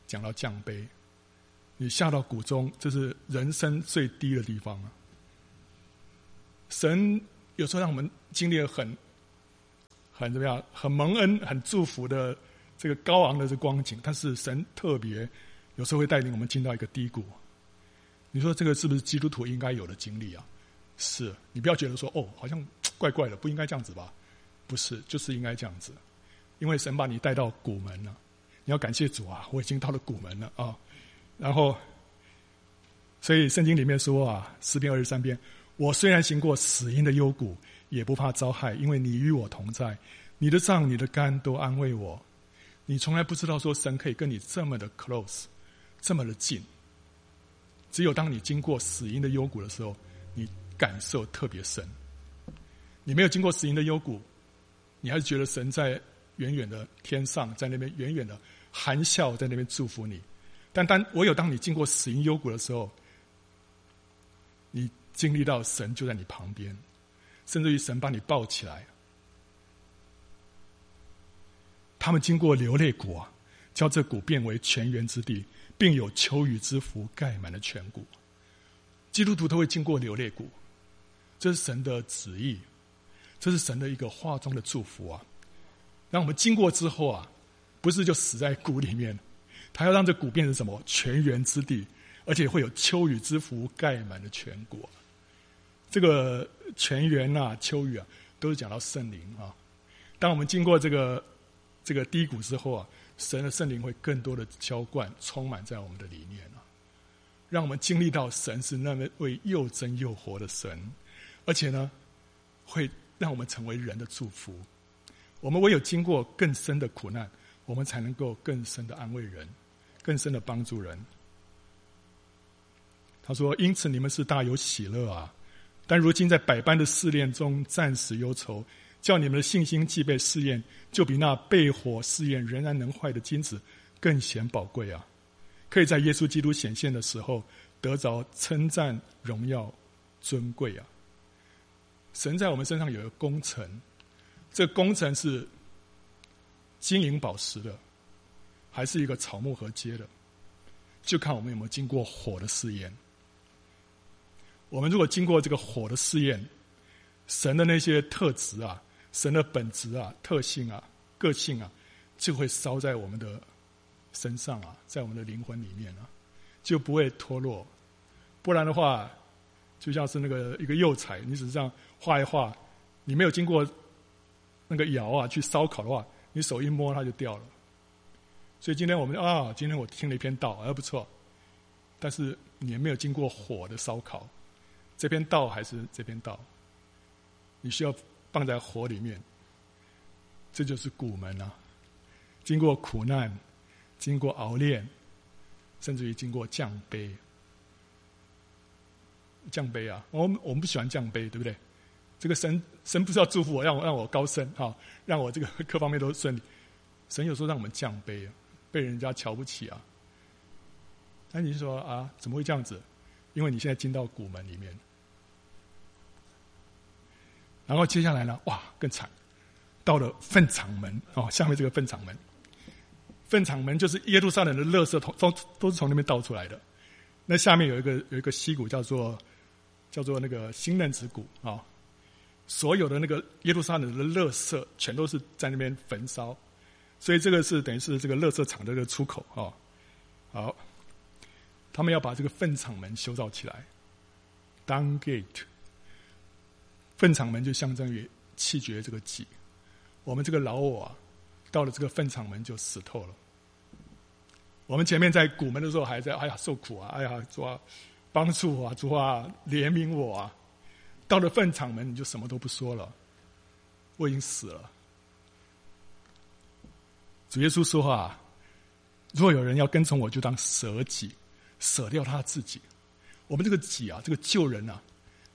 讲到降卑。你下到谷中，这是人生最低的地方啊。神有时候让我们经历了很、很怎么样，很蒙恩、很祝福的。这个高昂的这光景，但是神特别有时候会带领我们进到一个低谷。你说这个是不是基督徒应该有的经历啊？是，你不要觉得说哦，好像怪怪的，不应该这样子吧？不是，就是应该这样子，因为神把你带到谷门了，你要感谢主啊！我已经到了谷门了啊！然后，所以圣经里面说啊，诗篇二十三篇，我虽然行过死荫的幽谷，也不怕遭害，因为你与我同在，你的杖、你的竿都安慰我。你从来不知道说神可以跟你这么的 close，这么的近。只有当你经过死荫的幽谷的时候，你感受特别深。你没有经过死荫的幽谷，你还是觉得神在远远的天上，在那边远远的含笑在那边祝福你。但当唯有当你经过死荫幽谷的时候，你经历到神就在你旁边，甚至于神把你抱起来。他们经过流泪谷啊，叫这谷变为泉源之地，并有秋雨之福盖满了全谷。基督徒都会经过流泪谷，这是神的旨意。这是神的一个话中的祝福啊！让我们经过之后啊，不是就死在谷里面，他要让这谷变成什么泉源之地，而且会有秋雨之福盖满了全国。这个泉源啊、秋雨啊，都是讲到圣灵啊。当我们经过这个这个低谷之后啊，神的圣灵会更多的浇灌、充满在我们的里面啊，让我们经历到神是那位又真又活的神，而且呢，会。让我们成为人的祝福。我们唯有经过更深的苦难，我们才能够更深的安慰人，更深的帮助人。他说：“因此你们是大有喜乐啊！但如今在百般的试炼中暂时忧愁，叫你们的信心既被试验，就比那被火试验仍然能坏的金子更显宝贵啊！可以在耶稣基督显现的时候得着称赞、荣耀、尊贵啊！”神在我们身上有一个工程，这工程是金银宝石的，还是一个草木合接的，就看我们有没有经过火的试验。我们如果经过这个火的试验，神的那些特质啊，神的本质啊、特性啊、个性啊，就会烧在我们的身上啊，在我们的灵魂里面啊，就不会脱落。不然的话，就像是那个一个釉彩，你只是这样。画一画，你没有经过那个窑啊去烧烤的话，你手一摸它就掉了。所以今天我们啊，今天我听了一篇道，还不错，但是你也没有经过火的烧烤，这篇道还是这篇道，你需要放在火里面，这就是古门啊。经过苦难，经过熬炼，甚至于经过降杯，降杯啊，我们我们不喜欢降杯，对不对？这个神神不是要祝福我，让我让我高升哈，让我这个各方面都顺利。神有时候让我们降卑啊，被人家瞧不起啊。那你说啊，怎么会这样子？因为你现在进到古门里面，然后接下来呢，哇，更惨，到了粪场门哦，下面这个粪场门，粪场门就是耶路撒冷的垃圾桶，都都是从那边倒出来的。那下面有一个有一个溪谷，叫做叫做那个新嫩子谷啊。哦所有的那个耶路撒冷的垃圾，全都是在那边焚烧，所以这个是等于是这个垃圾场的这个出口啊。好，他们要把这个粪场门修造起来，Dung Gate。粪场门就象征于弃绝这个己，我们这个老我啊，到了这个粪场门就死透了。我们前面在古门的时候还在哎呀受苦啊，哎呀主啊帮助我啊，主啊怜悯我啊。到了粪场门，你就什么都不说了。我已经死了。主耶稣说话：“若有人要跟从我，就当舍己，舍掉他自己。”我们这个己啊，这个旧人啊，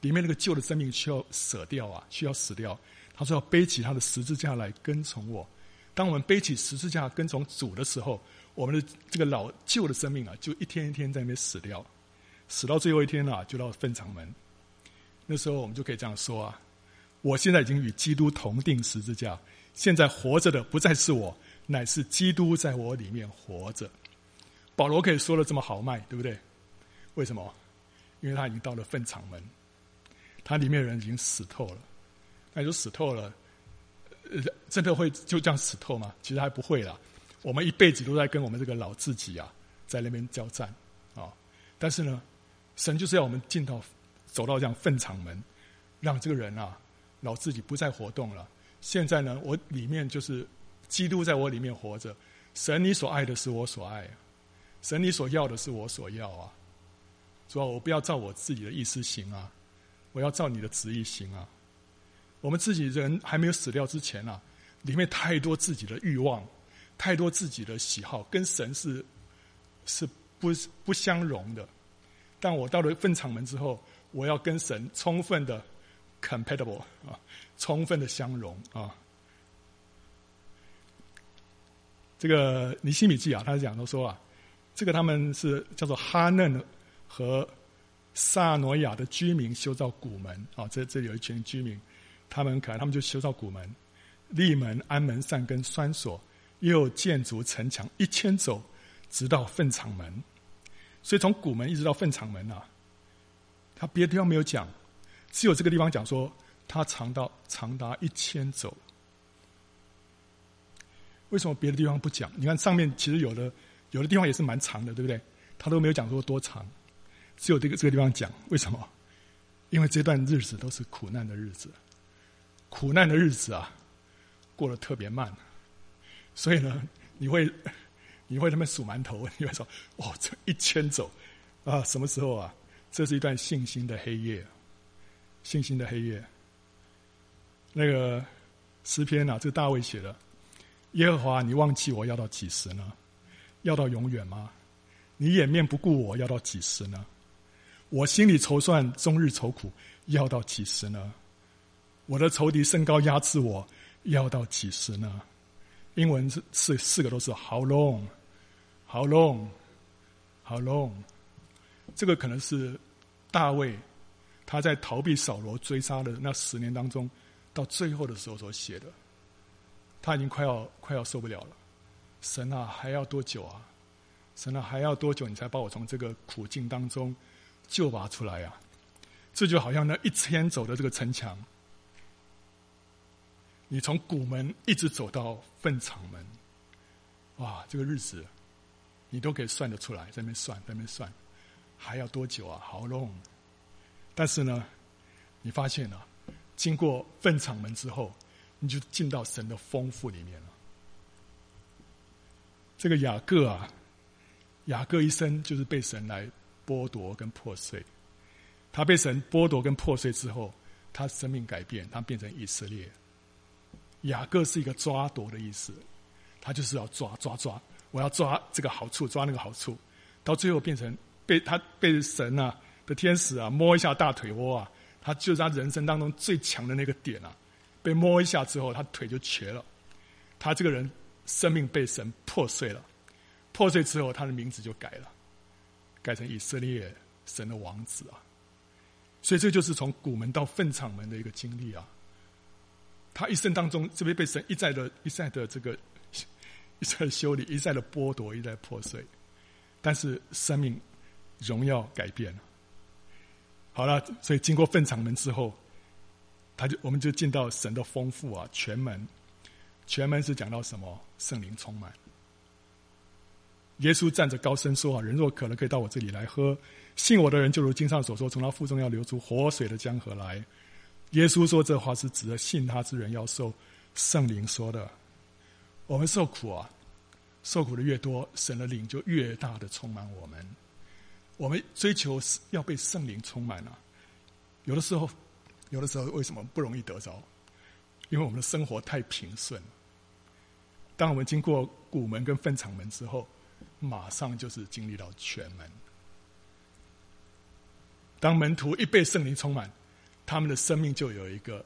里面那个旧的生命需要舍掉啊，需要死掉。他说要背起他的十字架来跟从我。当我们背起十字架跟从主的时候，我们的这个老旧的生命啊，就一天一天在那边死掉，死到最后一天啊，就到粪场门。那时候我们就可以这样说啊，我现在已经与基督同钉十字架，现在活着的不再是我，乃是基督在我里面活着。保罗可以说的这么豪迈，对不对？为什么？因为他已经到了粪场门，他里面的人已经死透了。那就死透了，真的会就这样死透吗？其实还不会啦。我们一辈子都在跟我们这个老自己啊，在那边交战啊。但是呢，神就是要我们进到。走到这样粪场门，让这个人啊，老自己不再活动了。现在呢，我里面就是基督在我里面活着。神，你所爱的是我所爱，神，你所要的是我所要啊。主啊，我不要照我自己的意思行啊，我要照你的旨意行啊。我们自己人还没有死掉之前啊，里面太多自己的欲望，太多自己的喜好，跟神是是不不相容的。但我到了粪场门之后，我要跟神充分的 compatible 啊，充分的相容啊。这个尼希米记啊，他讲都说啊，这个他们是叫做哈嫩和撒诺亚的居民修造古门啊，这这里有一群居民，他们可能他们就修造古门、立门、安门、善根、栓锁，又建筑城墙一千走，直到粪场门。所以从古门一直到粪场门啊，别的地方没有讲，只有这个地方讲说，它长到长达一千肘。为什么别的地方不讲？你看上面其实有的有的地方也是蛮长的，对不对？他都没有讲说多长，只有这个这个地方讲。为什么？因为这段日子都是苦难的日子，苦难的日子啊，过得特别慢，所以呢，你会。你会他们数馒头，你会说：“哦，这一千走啊，什么时候啊？”这是一段信心的黑夜，信心的黑夜。那个诗篇啊，这个大卫写的：“耶和华，你忘记我要到几时呢？要到永远吗？你掩面不顾我要到几时呢？我心里筹算，终日愁苦，要到几时呢？我的仇敌身高压制我，要到几时呢？”英文是四四个都是 How long？How long？How long？这个可能是大卫他在逃避扫罗追杀的那十年当中，到最后的时候所写的。他已经快要快要受不了了。神啊，还要多久啊？神啊，还要多久你才把我从这个苦境当中救拔出来呀、啊？这就好像那一千走的这个城墙。你从谷门一直走到粪场门，哇，这个日子你都可以算得出来，在那边算，在那边算，还要多久啊？好 long。但是呢，你发现了，经过粪场门之后，你就进到神的丰富里面了。这个雅各啊，雅各一生就是被神来剥夺跟破碎。他被神剥夺跟破碎之后，他生命改变，他变成以色列。雅各是一个抓夺的意思，他就是要抓抓抓，我要抓这个好处，抓那个好处，到最后变成被他被神啊的天使啊摸一下大腿窝啊，他就是他人生当中最强的那个点啊，被摸一下之后，他腿就瘸了，他这个人生命被神破碎了，破碎之后，他的名字就改了，改成以色列神的王子啊，所以这就是从古门到粪场门的一个经历啊。他一生当中，这边被神一再的、一再的这个 一再的修理，一再的剥夺，一再破碎，但是生命荣耀改变了。好了，所以经过粪场门之后，他就我们就进到神的丰富啊，全门，全门是讲到什么？圣灵充满。耶稣站着高声说：“啊，人若渴了，可以到我这里来喝。信我的人，就如经上所说，从他腹中要流出活水的江河来。”耶稣说这话是指的信他之人要受圣灵说的。我们受苦啊，受苦的越多，神的灵就越大的充满我们。我们追求要被圣灵充满啊。有的时候，有的时候为什么不容易得着？因为我们的生活太平顺。当我们经过谷门跟粪场门之后，马上就是经历到全门。当门徒一被圣灵充满。他们的生命就有一个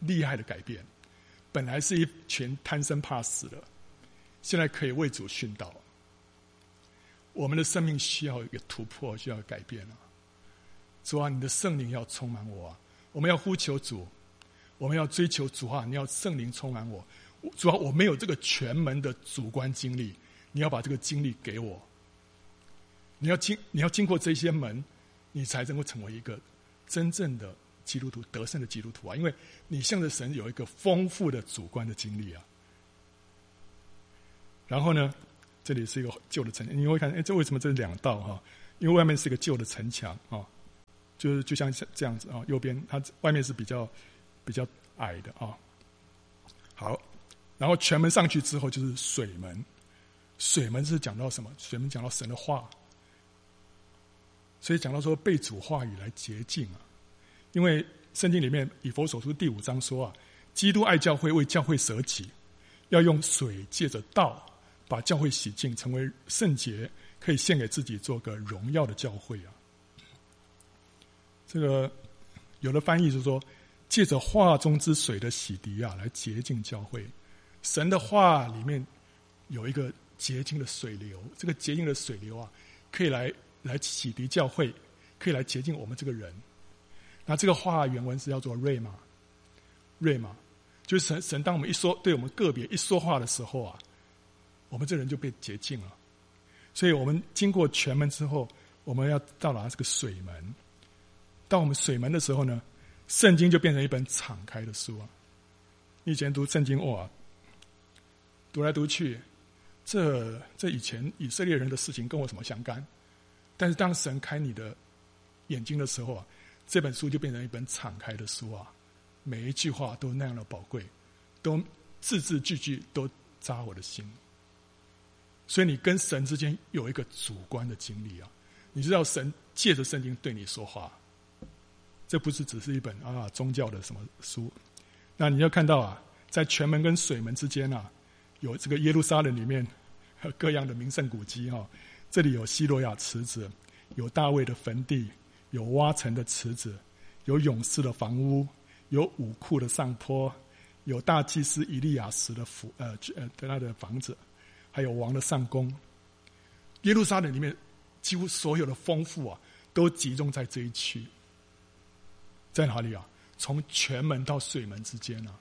厉害的改变，本来是一群贪生怕死的，现在可以为主殉道。我们的生命需要一个突破，需要改变了。主啊，你的圣灵要充满我啊！我们要呼求主，我们要追求主啊！你要圣灵充满我。主啊，我没有这个全门的主观经历，你要把这个经历给我。你要经，你要经过这些门，你才能够成为一个真正的。基督徒得胜的基督徒啊，因为你向着神有一个丰富的主观的经历啊。然后呢，这里是一个旧的城墙，你会看，哎，这为什么这是两道哈？因为外面是一个旧的城墙啊，就是就像这样子啊，右边它外面是比较比较矮的啊。好，然后全门上去之后就是水门，水门是讲到什么？水门讲到神的话，所以讲到说被主话语来洁净啊。因为圣经里面以弗所书第五章说啊，基督爱教会，为教会舍己，要用水借着道把教会洗净，成为圣洁，可以献给自己，做个荣耀的教会啊。这个有的翻译是说，借着话中之水的洗涤啊，来洁净教会。神的话里面有一个洁净的水流，这个洁净的水流啊，可以来来洗涤教会，可以来洁净我们这个人。那这个话原文是叫做瑞玛，瑞玛，就是神神当我们一说对我们个别一说话的时候啊，我们这人就被洁净了。所以我们经过全门之后，我们要到达这个水门。到我们水门的时候呢，圣经就变成一本敞开的书啊！以前读圣经哇，读来读去，这这以前以色列人的事情跟我什么相干？但是当神开你的眼睛的时候啊，这本书就变成一本敞开的书啊！每一句话都那样的宝贵，都字字句句都扎我的心。所以你跟神之间有一个主观的经历啊！你知道神借着圣经对你说话。这不是只是一本啊宗教的什么书，那你要看到啊，在全门跟水门之间啊，有这个耶路撒冷里面各样的名胜古迹哈。这里有希罗亚池子，有大卫的坟地，有挖成的池子，有勇士的房屋，有武库的上坡，有大祭司以利亚实的府呃呃他的房子，还有王的上宫。耶路撒冷里面几乎所有的丰富啊，都集中在这一区。在哪里啊？从全门到水门之间啊，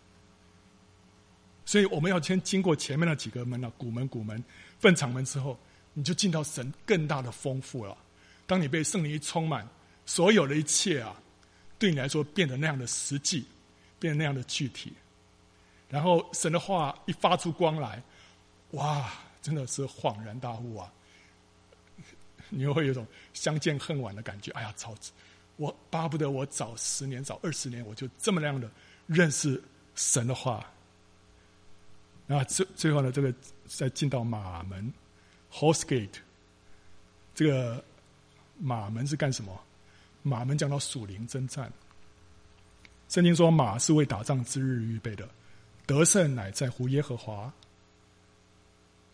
所以我们要先经过前面那几个门啊，古门、古门、粪场门之后，你就进到神更大的丰富了。当你被圣灵一充满，所有的一切啊，对你来说变得那样的实际，变得那样的具体。然后神的话一发出光来，哇，真的是恍然大悟啊！你会有种相见恨晚的感觉。哎呀，操！我巴不得我早十年、早二十年，我就这么样的认识神的话。啊，最最后呢，这个再进到马门 （Horse Gate），这个马门是干什么？马门讲到属灵征战。圣经说，马是为打仗之日预备的，得胜乃在乎耶和华。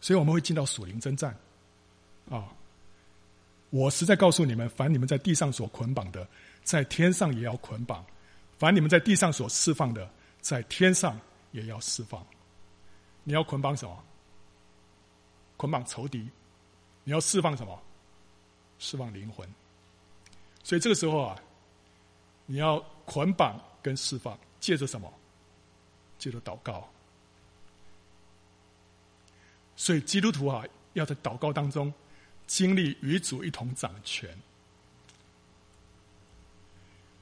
所以我们会进到属灵征战，啊。我实在告诉你们，凡你们在地上所捆绑的，在天上也要捆绑；凡你们在地上所释放的，在天上也要释放。你要捆绑什么？捆绑仇敌。你要释放什么？释放灵魂。所以这个时候啊，你要捆绑跟释放，借着什么？借着祷告。所以基督徒啊，要在祷告当中。经历与主一同掌权，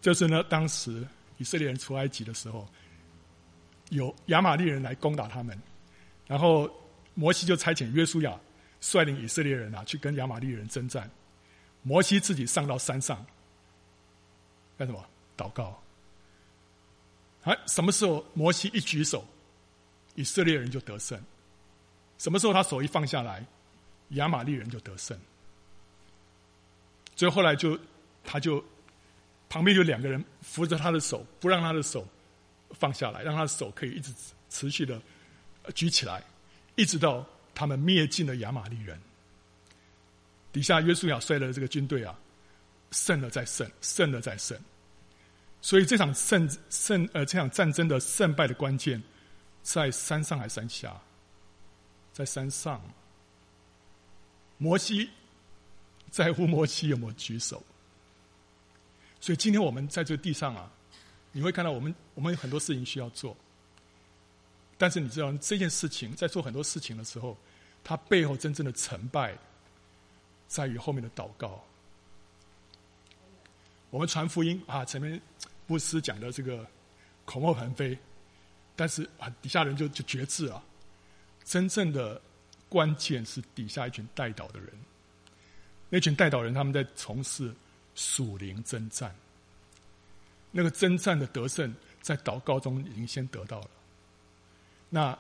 就是呢，当时以色列人出埃及的时候，有亚玛力人来攻打他们，然后摩西就差遣约书亚率领以色列人啊去跟亚玛力人征战。摩西自己上到山上干什么？祷告。啊，什么时候摩西一举手，以色列人就得胜？什么时候他手一放下来？亚玛力人就得胜，所以后来就，他就旁边有两个人扶着他的手，不让他的手放下来，让他的手可以一直持续的举起来，一直到他们灭尽了亚玛力人。底下约书亚率的这个军队啊，胜了再胜，胜了再胜。所以这场胜胜呃这场战争的胜败的关键，在山上还是山下？在山上。摩西在乎摩西有没有举手，所以今天我们在这个地上啊，你会看到我们我们有很多事情需要做，但是你知道这件事情在做很多事情的时候，它背后真正的成败在于后面的祷告。我们传福音啊，前面布施讲的这个口沫横飞，但是啊底下人就就决志啊，真正的。关键是底下一群代祷的人，那群代祷人他们在从事属灵征战，那个征战的得胜在祷告中已经先得到了。那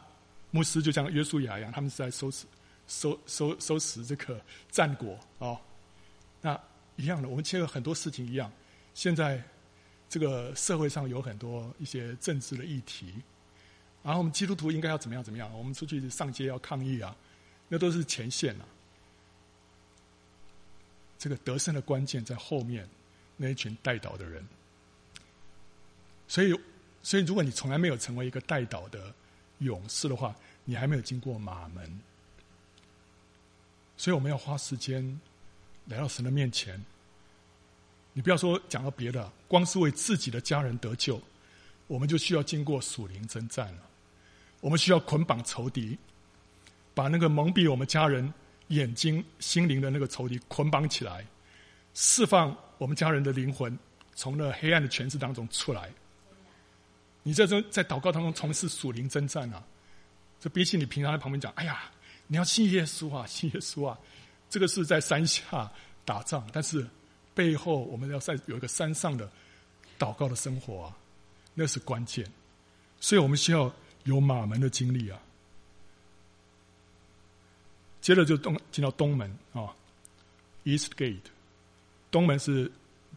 牧师就像约书亚一样，他们是在收拾、收收收拾这个战果啊、哦。那一样的，我们切合很多事情一样。现在这个社会上有很多一些政治的议题，然后我们基督徒应该要怎么样怎么样？我们出去上街要抗议啊，那都是前线啊。这个得胜的关键在后面那一群代祷的人。所以，所以如果你从来没有成为一个代祷的勇士的话，你还没有经过马门。所以我们要花时间来到神的面前。你不要说讲到别的，光是为自己的家人得救，我们就需要经过属灵征战了。我们需要捆绑仇敌，把那个蒙蔽我们家人眼睛、心灵的那个仇敌捆绑起来，释放我们家人的灵魂，从那黑暗的权势当中出来。你在这在祷告当中从事属灵征战啊，这比起你平常在旁边讲，哎呀，你要信耶稣啊，信耶稣啊，这个是在山下打仗，但是背后我们要在有一个山上的祷告的生活啊，那是关键，所以我们需要有马门的经历啊。接着就东进到东门啊，East Gate，东门是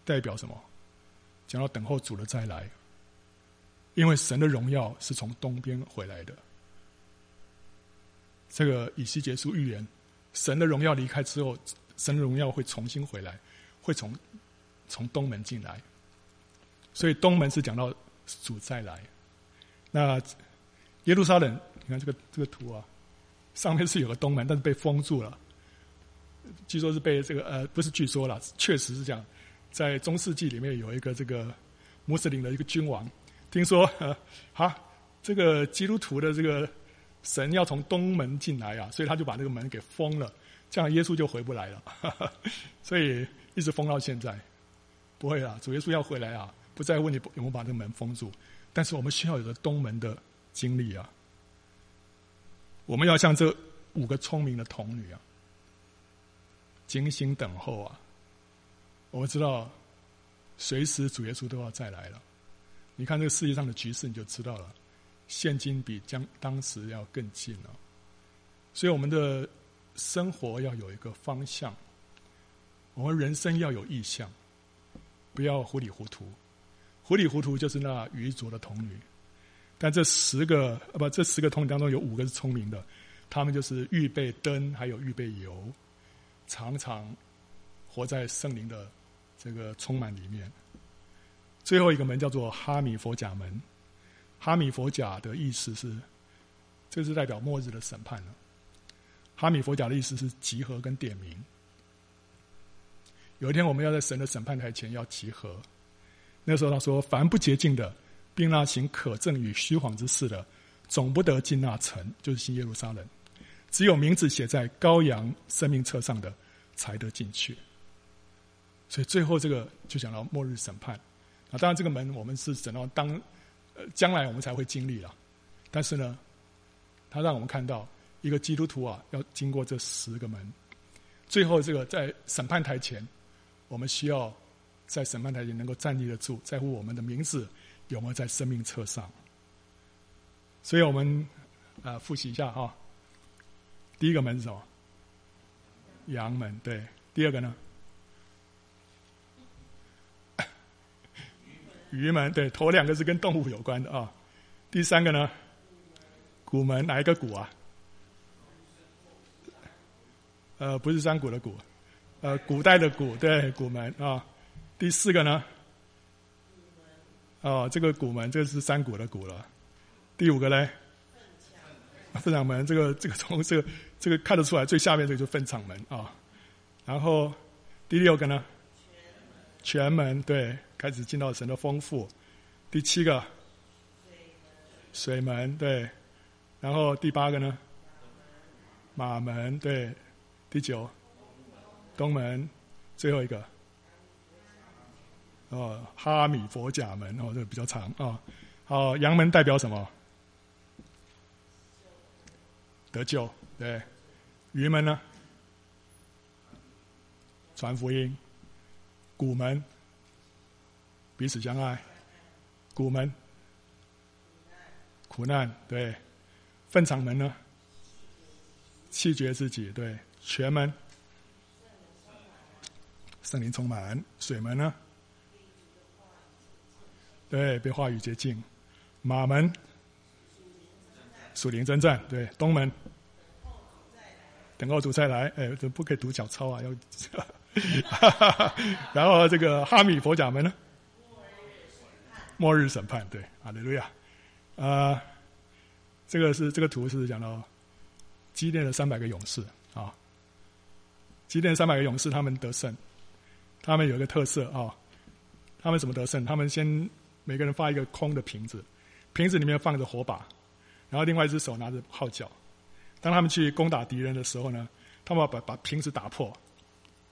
代表什么？讲到等候主的再来。因为神的荣耀是从东边回来的，这个以西结书预言，神的荣耀离开之后，神的荣耀会重新回来，会从从东门进来，所以东门是讲到主再来。那耶路撒冷，你看这个这个图啊，上面是有个东门，但是被封住了，据说是被这个呃，不是据说了，确实是这样，在中世纪里面有一个这个穆斯林的一个君王。听说，哈，这个基督徒的这个神要从东门进来啊，所以他就把这个门给封了，这样耶稣就回不来了，所以一直封到现在。不会啦，主耶稣要回来啊，不再问你有没有把这个门封住，但是我们需要有个东门的经历啊。我们要像这五个聪明的童女啊，精心等候啊。我们知道，随时主耶稣都要再来了。你看这个世界上的局势，你就知道了。现今比将当时要更近了，所以我们的生活要有一个方向，我们人生要有意向，不要糊里糊涂。糊里糊涂就是那愚拙的童女。但这十个啊不，这十个童女当中有五个是聪明的，他们就是预备灯，还有预备油，常常活在圣灵的这个充满里面。最后一个门叫做哈米佛甲门，哈米佛甲的意思是，这是代表末日的审判了。哈米佛甲的意思是集合跟点名。有一天我们要在神的审判台前要集合，那时候他说：“凡不洁净的，并那行可憎与虚谎之事的，总不得进那城，就是新耶路撒冷。只有名字写在羔羊生命册上的，才得进去。”所以最后这个就讲到末日审判。啊，当然这个门我们是等到当，呃，将来我们才会经历了。但是呢，他让我们看到一个基督徒啊，要经过这十个门，最后这个在审判台前，我们需要在审判台前能够站立得住，在乎我们的名字有没有在生命册上。所以我们啊，复习一下哈。第一个门是什么？羊门，对。第二个呢？鱼门，对，头两个是跟动物有关的啊。第三个呢，古门，哪一个古啊？呃，不是山谷的谷，呃，古代的古，对，古门啊。第四个呢？哦，这个古门，这个是山谷的谷了。第五个呢？粪场门，这个这个从这个这个看得出来，最下面这个就是粪场门啊。然后第六个呢？全门，对。开始进到神的丰富，第七个水门，对，然后第八个呢，马门，对，第九东门，最后一个哦，哈米佛甲门哦，这个比较长啊。好，羊门代表什么？得救，对，鱼门呢？传福音，古门。彼此相爱，古门苦难，对。粪场门呢？弃绝自己，对。泉门，圣灵充满。水门呢？对，被话语洁净。马门，属灵征战，对。东门，等候主再来。哎，这不可以读脚抄啊，要。然后这个哈米佛甲门呢？末日审判，对。哈利路亚，啊。这个是这个图是讲到基甸的三百个勇士啊，基甸三百个勇士他们得胜，他们有一个特色啊，他们怎么得胜？他们先每个人发一个空的瓶子，瓶子里面放着火把，然后另外一只手拿着号角。当他们去攻打敌人的时候呢，他们要把把瓶子打破，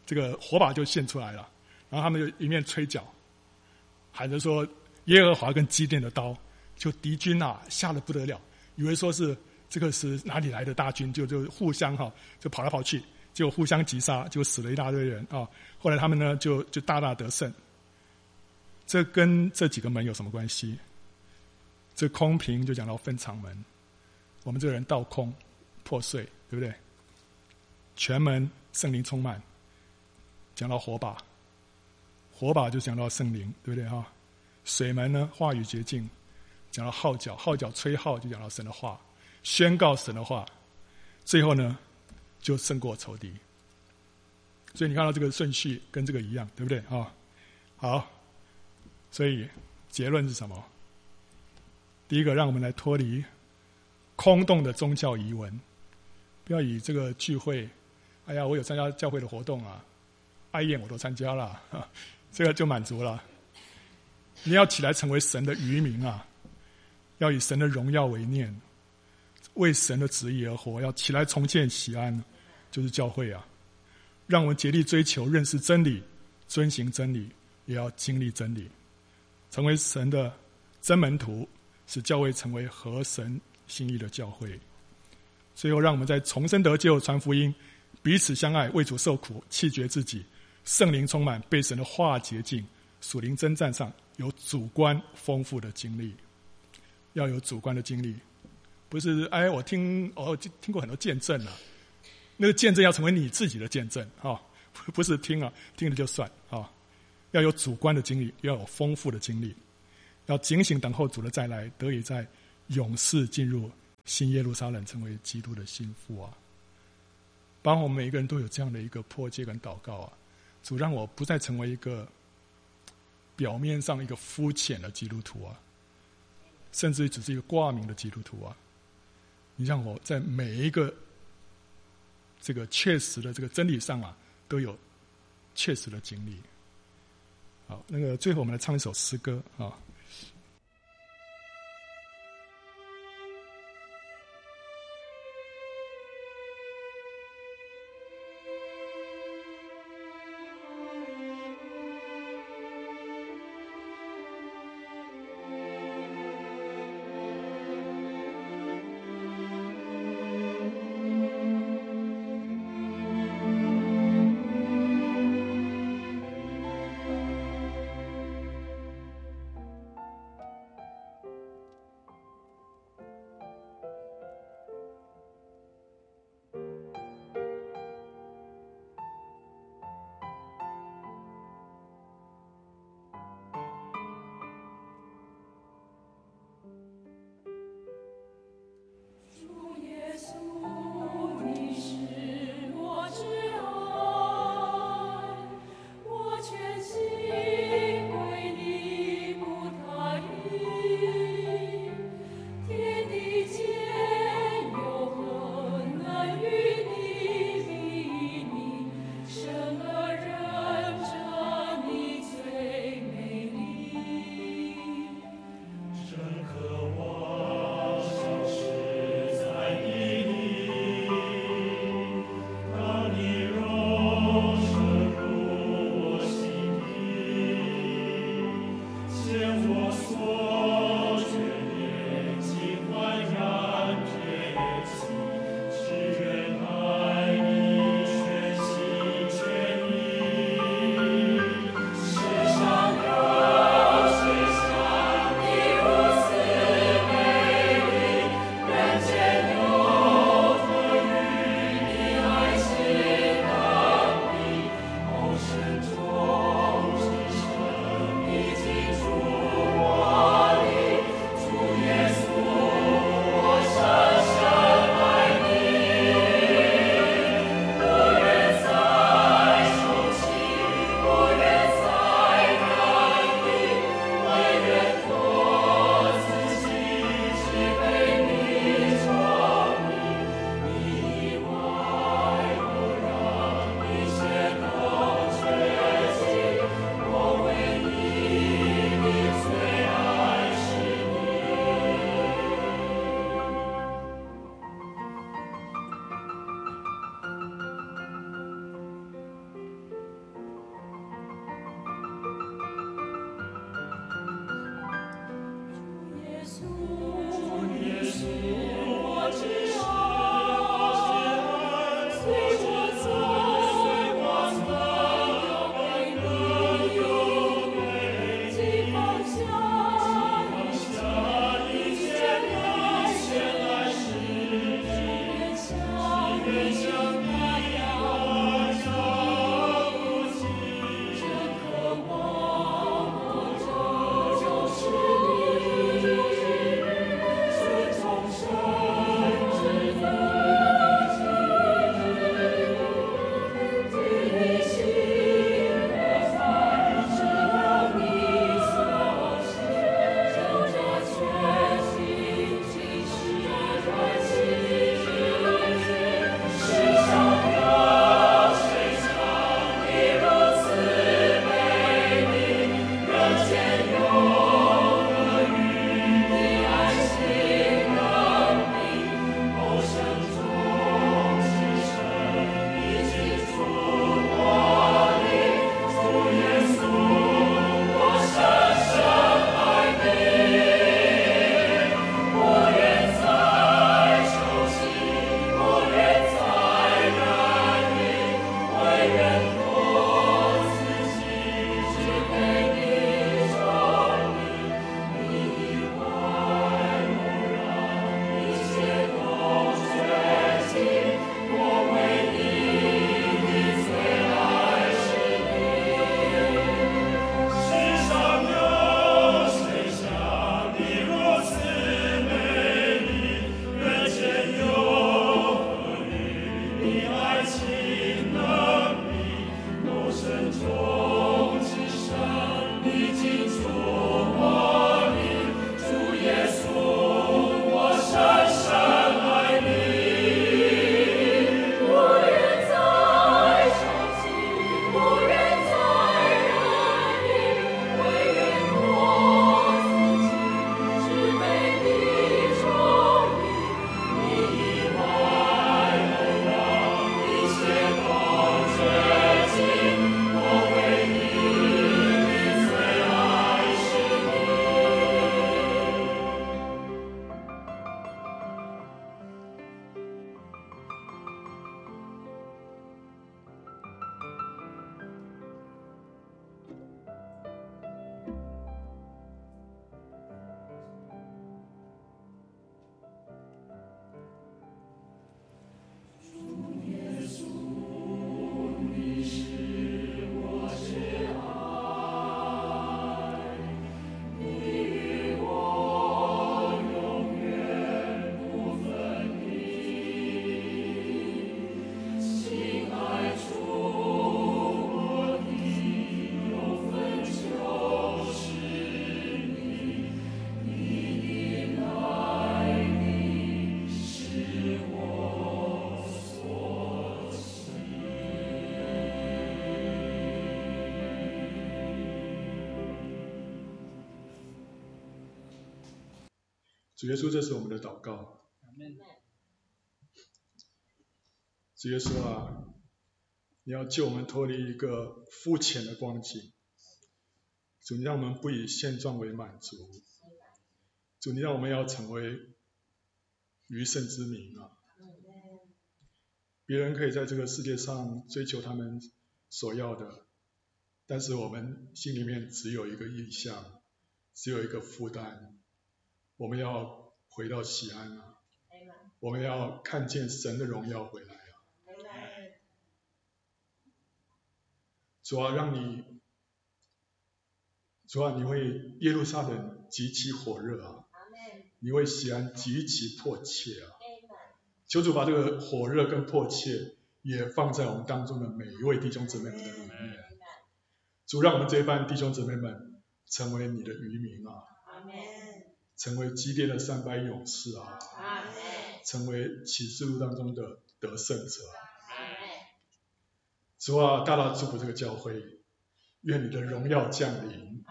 这个火把就现出来了，然后他们就一面吹角，喊着说：“耶和华跟基甸的刀，就敌军啊吓得不得了。”以为说是这个是哪里来的大军，就就互相哈，就跑来跑去，就互相击杀，就死了一大堆人啊。后来他们呢，就就大大得胜。这跟这几个门有什么关系？这空瓶就讲到分场门，我们这个人倒空破碎，对不对？全门圣灵充满，讲到火把，火把就讲到圣灵，对不对哈？水门呢，话语洁净。讲到号角，号角吹号就讲到神的话，宣告神的话，最后呢就胜过仇敌。所以你看到这个顺序跟这个一样，对不对啊？好，所以结论是什么？第一个，让我们来脱离空洞的宗教仪文，不要以这个聚会，哎呀，我有参加教会的活动啊，爱宴我都参加了，这个就满足了。你要起来成为神的渔民啊！要以神的荣耀为念，为神的旨意而活。要起来重建锡安，就是教会啊！让我们竭力追求认识真理，遵行真理，也要经历真理，成为神的真门徒，使教会成为合神心意的教会。最后，让我们在重生得救、传福音、彼此相爱、为主受苦、弃绝自己、圣灵充满、被神的化洁净、属灵征战上有主观丰富的经历。要有主观的经历，不是哎，我听哦，听过很多见证了，那个见证要成为你自己的见证啊，不是听啊，听了就算啊，要有主观的经历，要有丰富的经历，要警醒等候主的再来，得以在永世进入新耶路撒冷，成为基督的新妇啊。帮我们每一个人都有这样的一个迫切跟祷告啊，主让我不再成为一个表面上一个肤浅的基督徒啊。甚至只是一个挂名的基督徒啊！你让我在每一个这个确实的这个真理上啊，都有确实的经历。好，那个最后我们来唱一首诗歌啊。主耶稣，这是我们的祷告。主耶稣啊，你要救我们脱离一个肤浅的光景。主，你让我们不以现状为满足。主，你让我们要成为余圣之民啊！别人可以在这个世界上追求他们所要的，但是我们心里面只有一个意向，只有一个负担，我们要回到西安啊！我们要看见神的荣耀回来啊！主啊，让你。主啊，你为耶路撒冷极其火热啊！你为西安极其迫切啊！求主把这个火热跟迫切也放在我们当中的每一位弟兄姊妹们的里面。主，让我们这一班弟兄姊妹们成为你的渔民啊！成为基甸的三百勇士啊！成为启示录当中的得胜者。主啊，大大祝福这个教会。愿你的荣耀降临，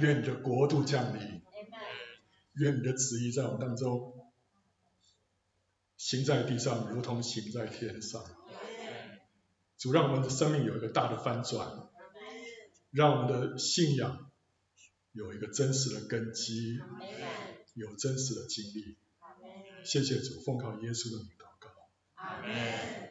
愿你的国度降临，愿你的旨意在我们当中行在地上，如同行在天上。主，让我们的生命有一个大的翻转，让我们的信仰有一个真实的根基，有真实的经历。谢谢主，奉靠耶稣的名祷告。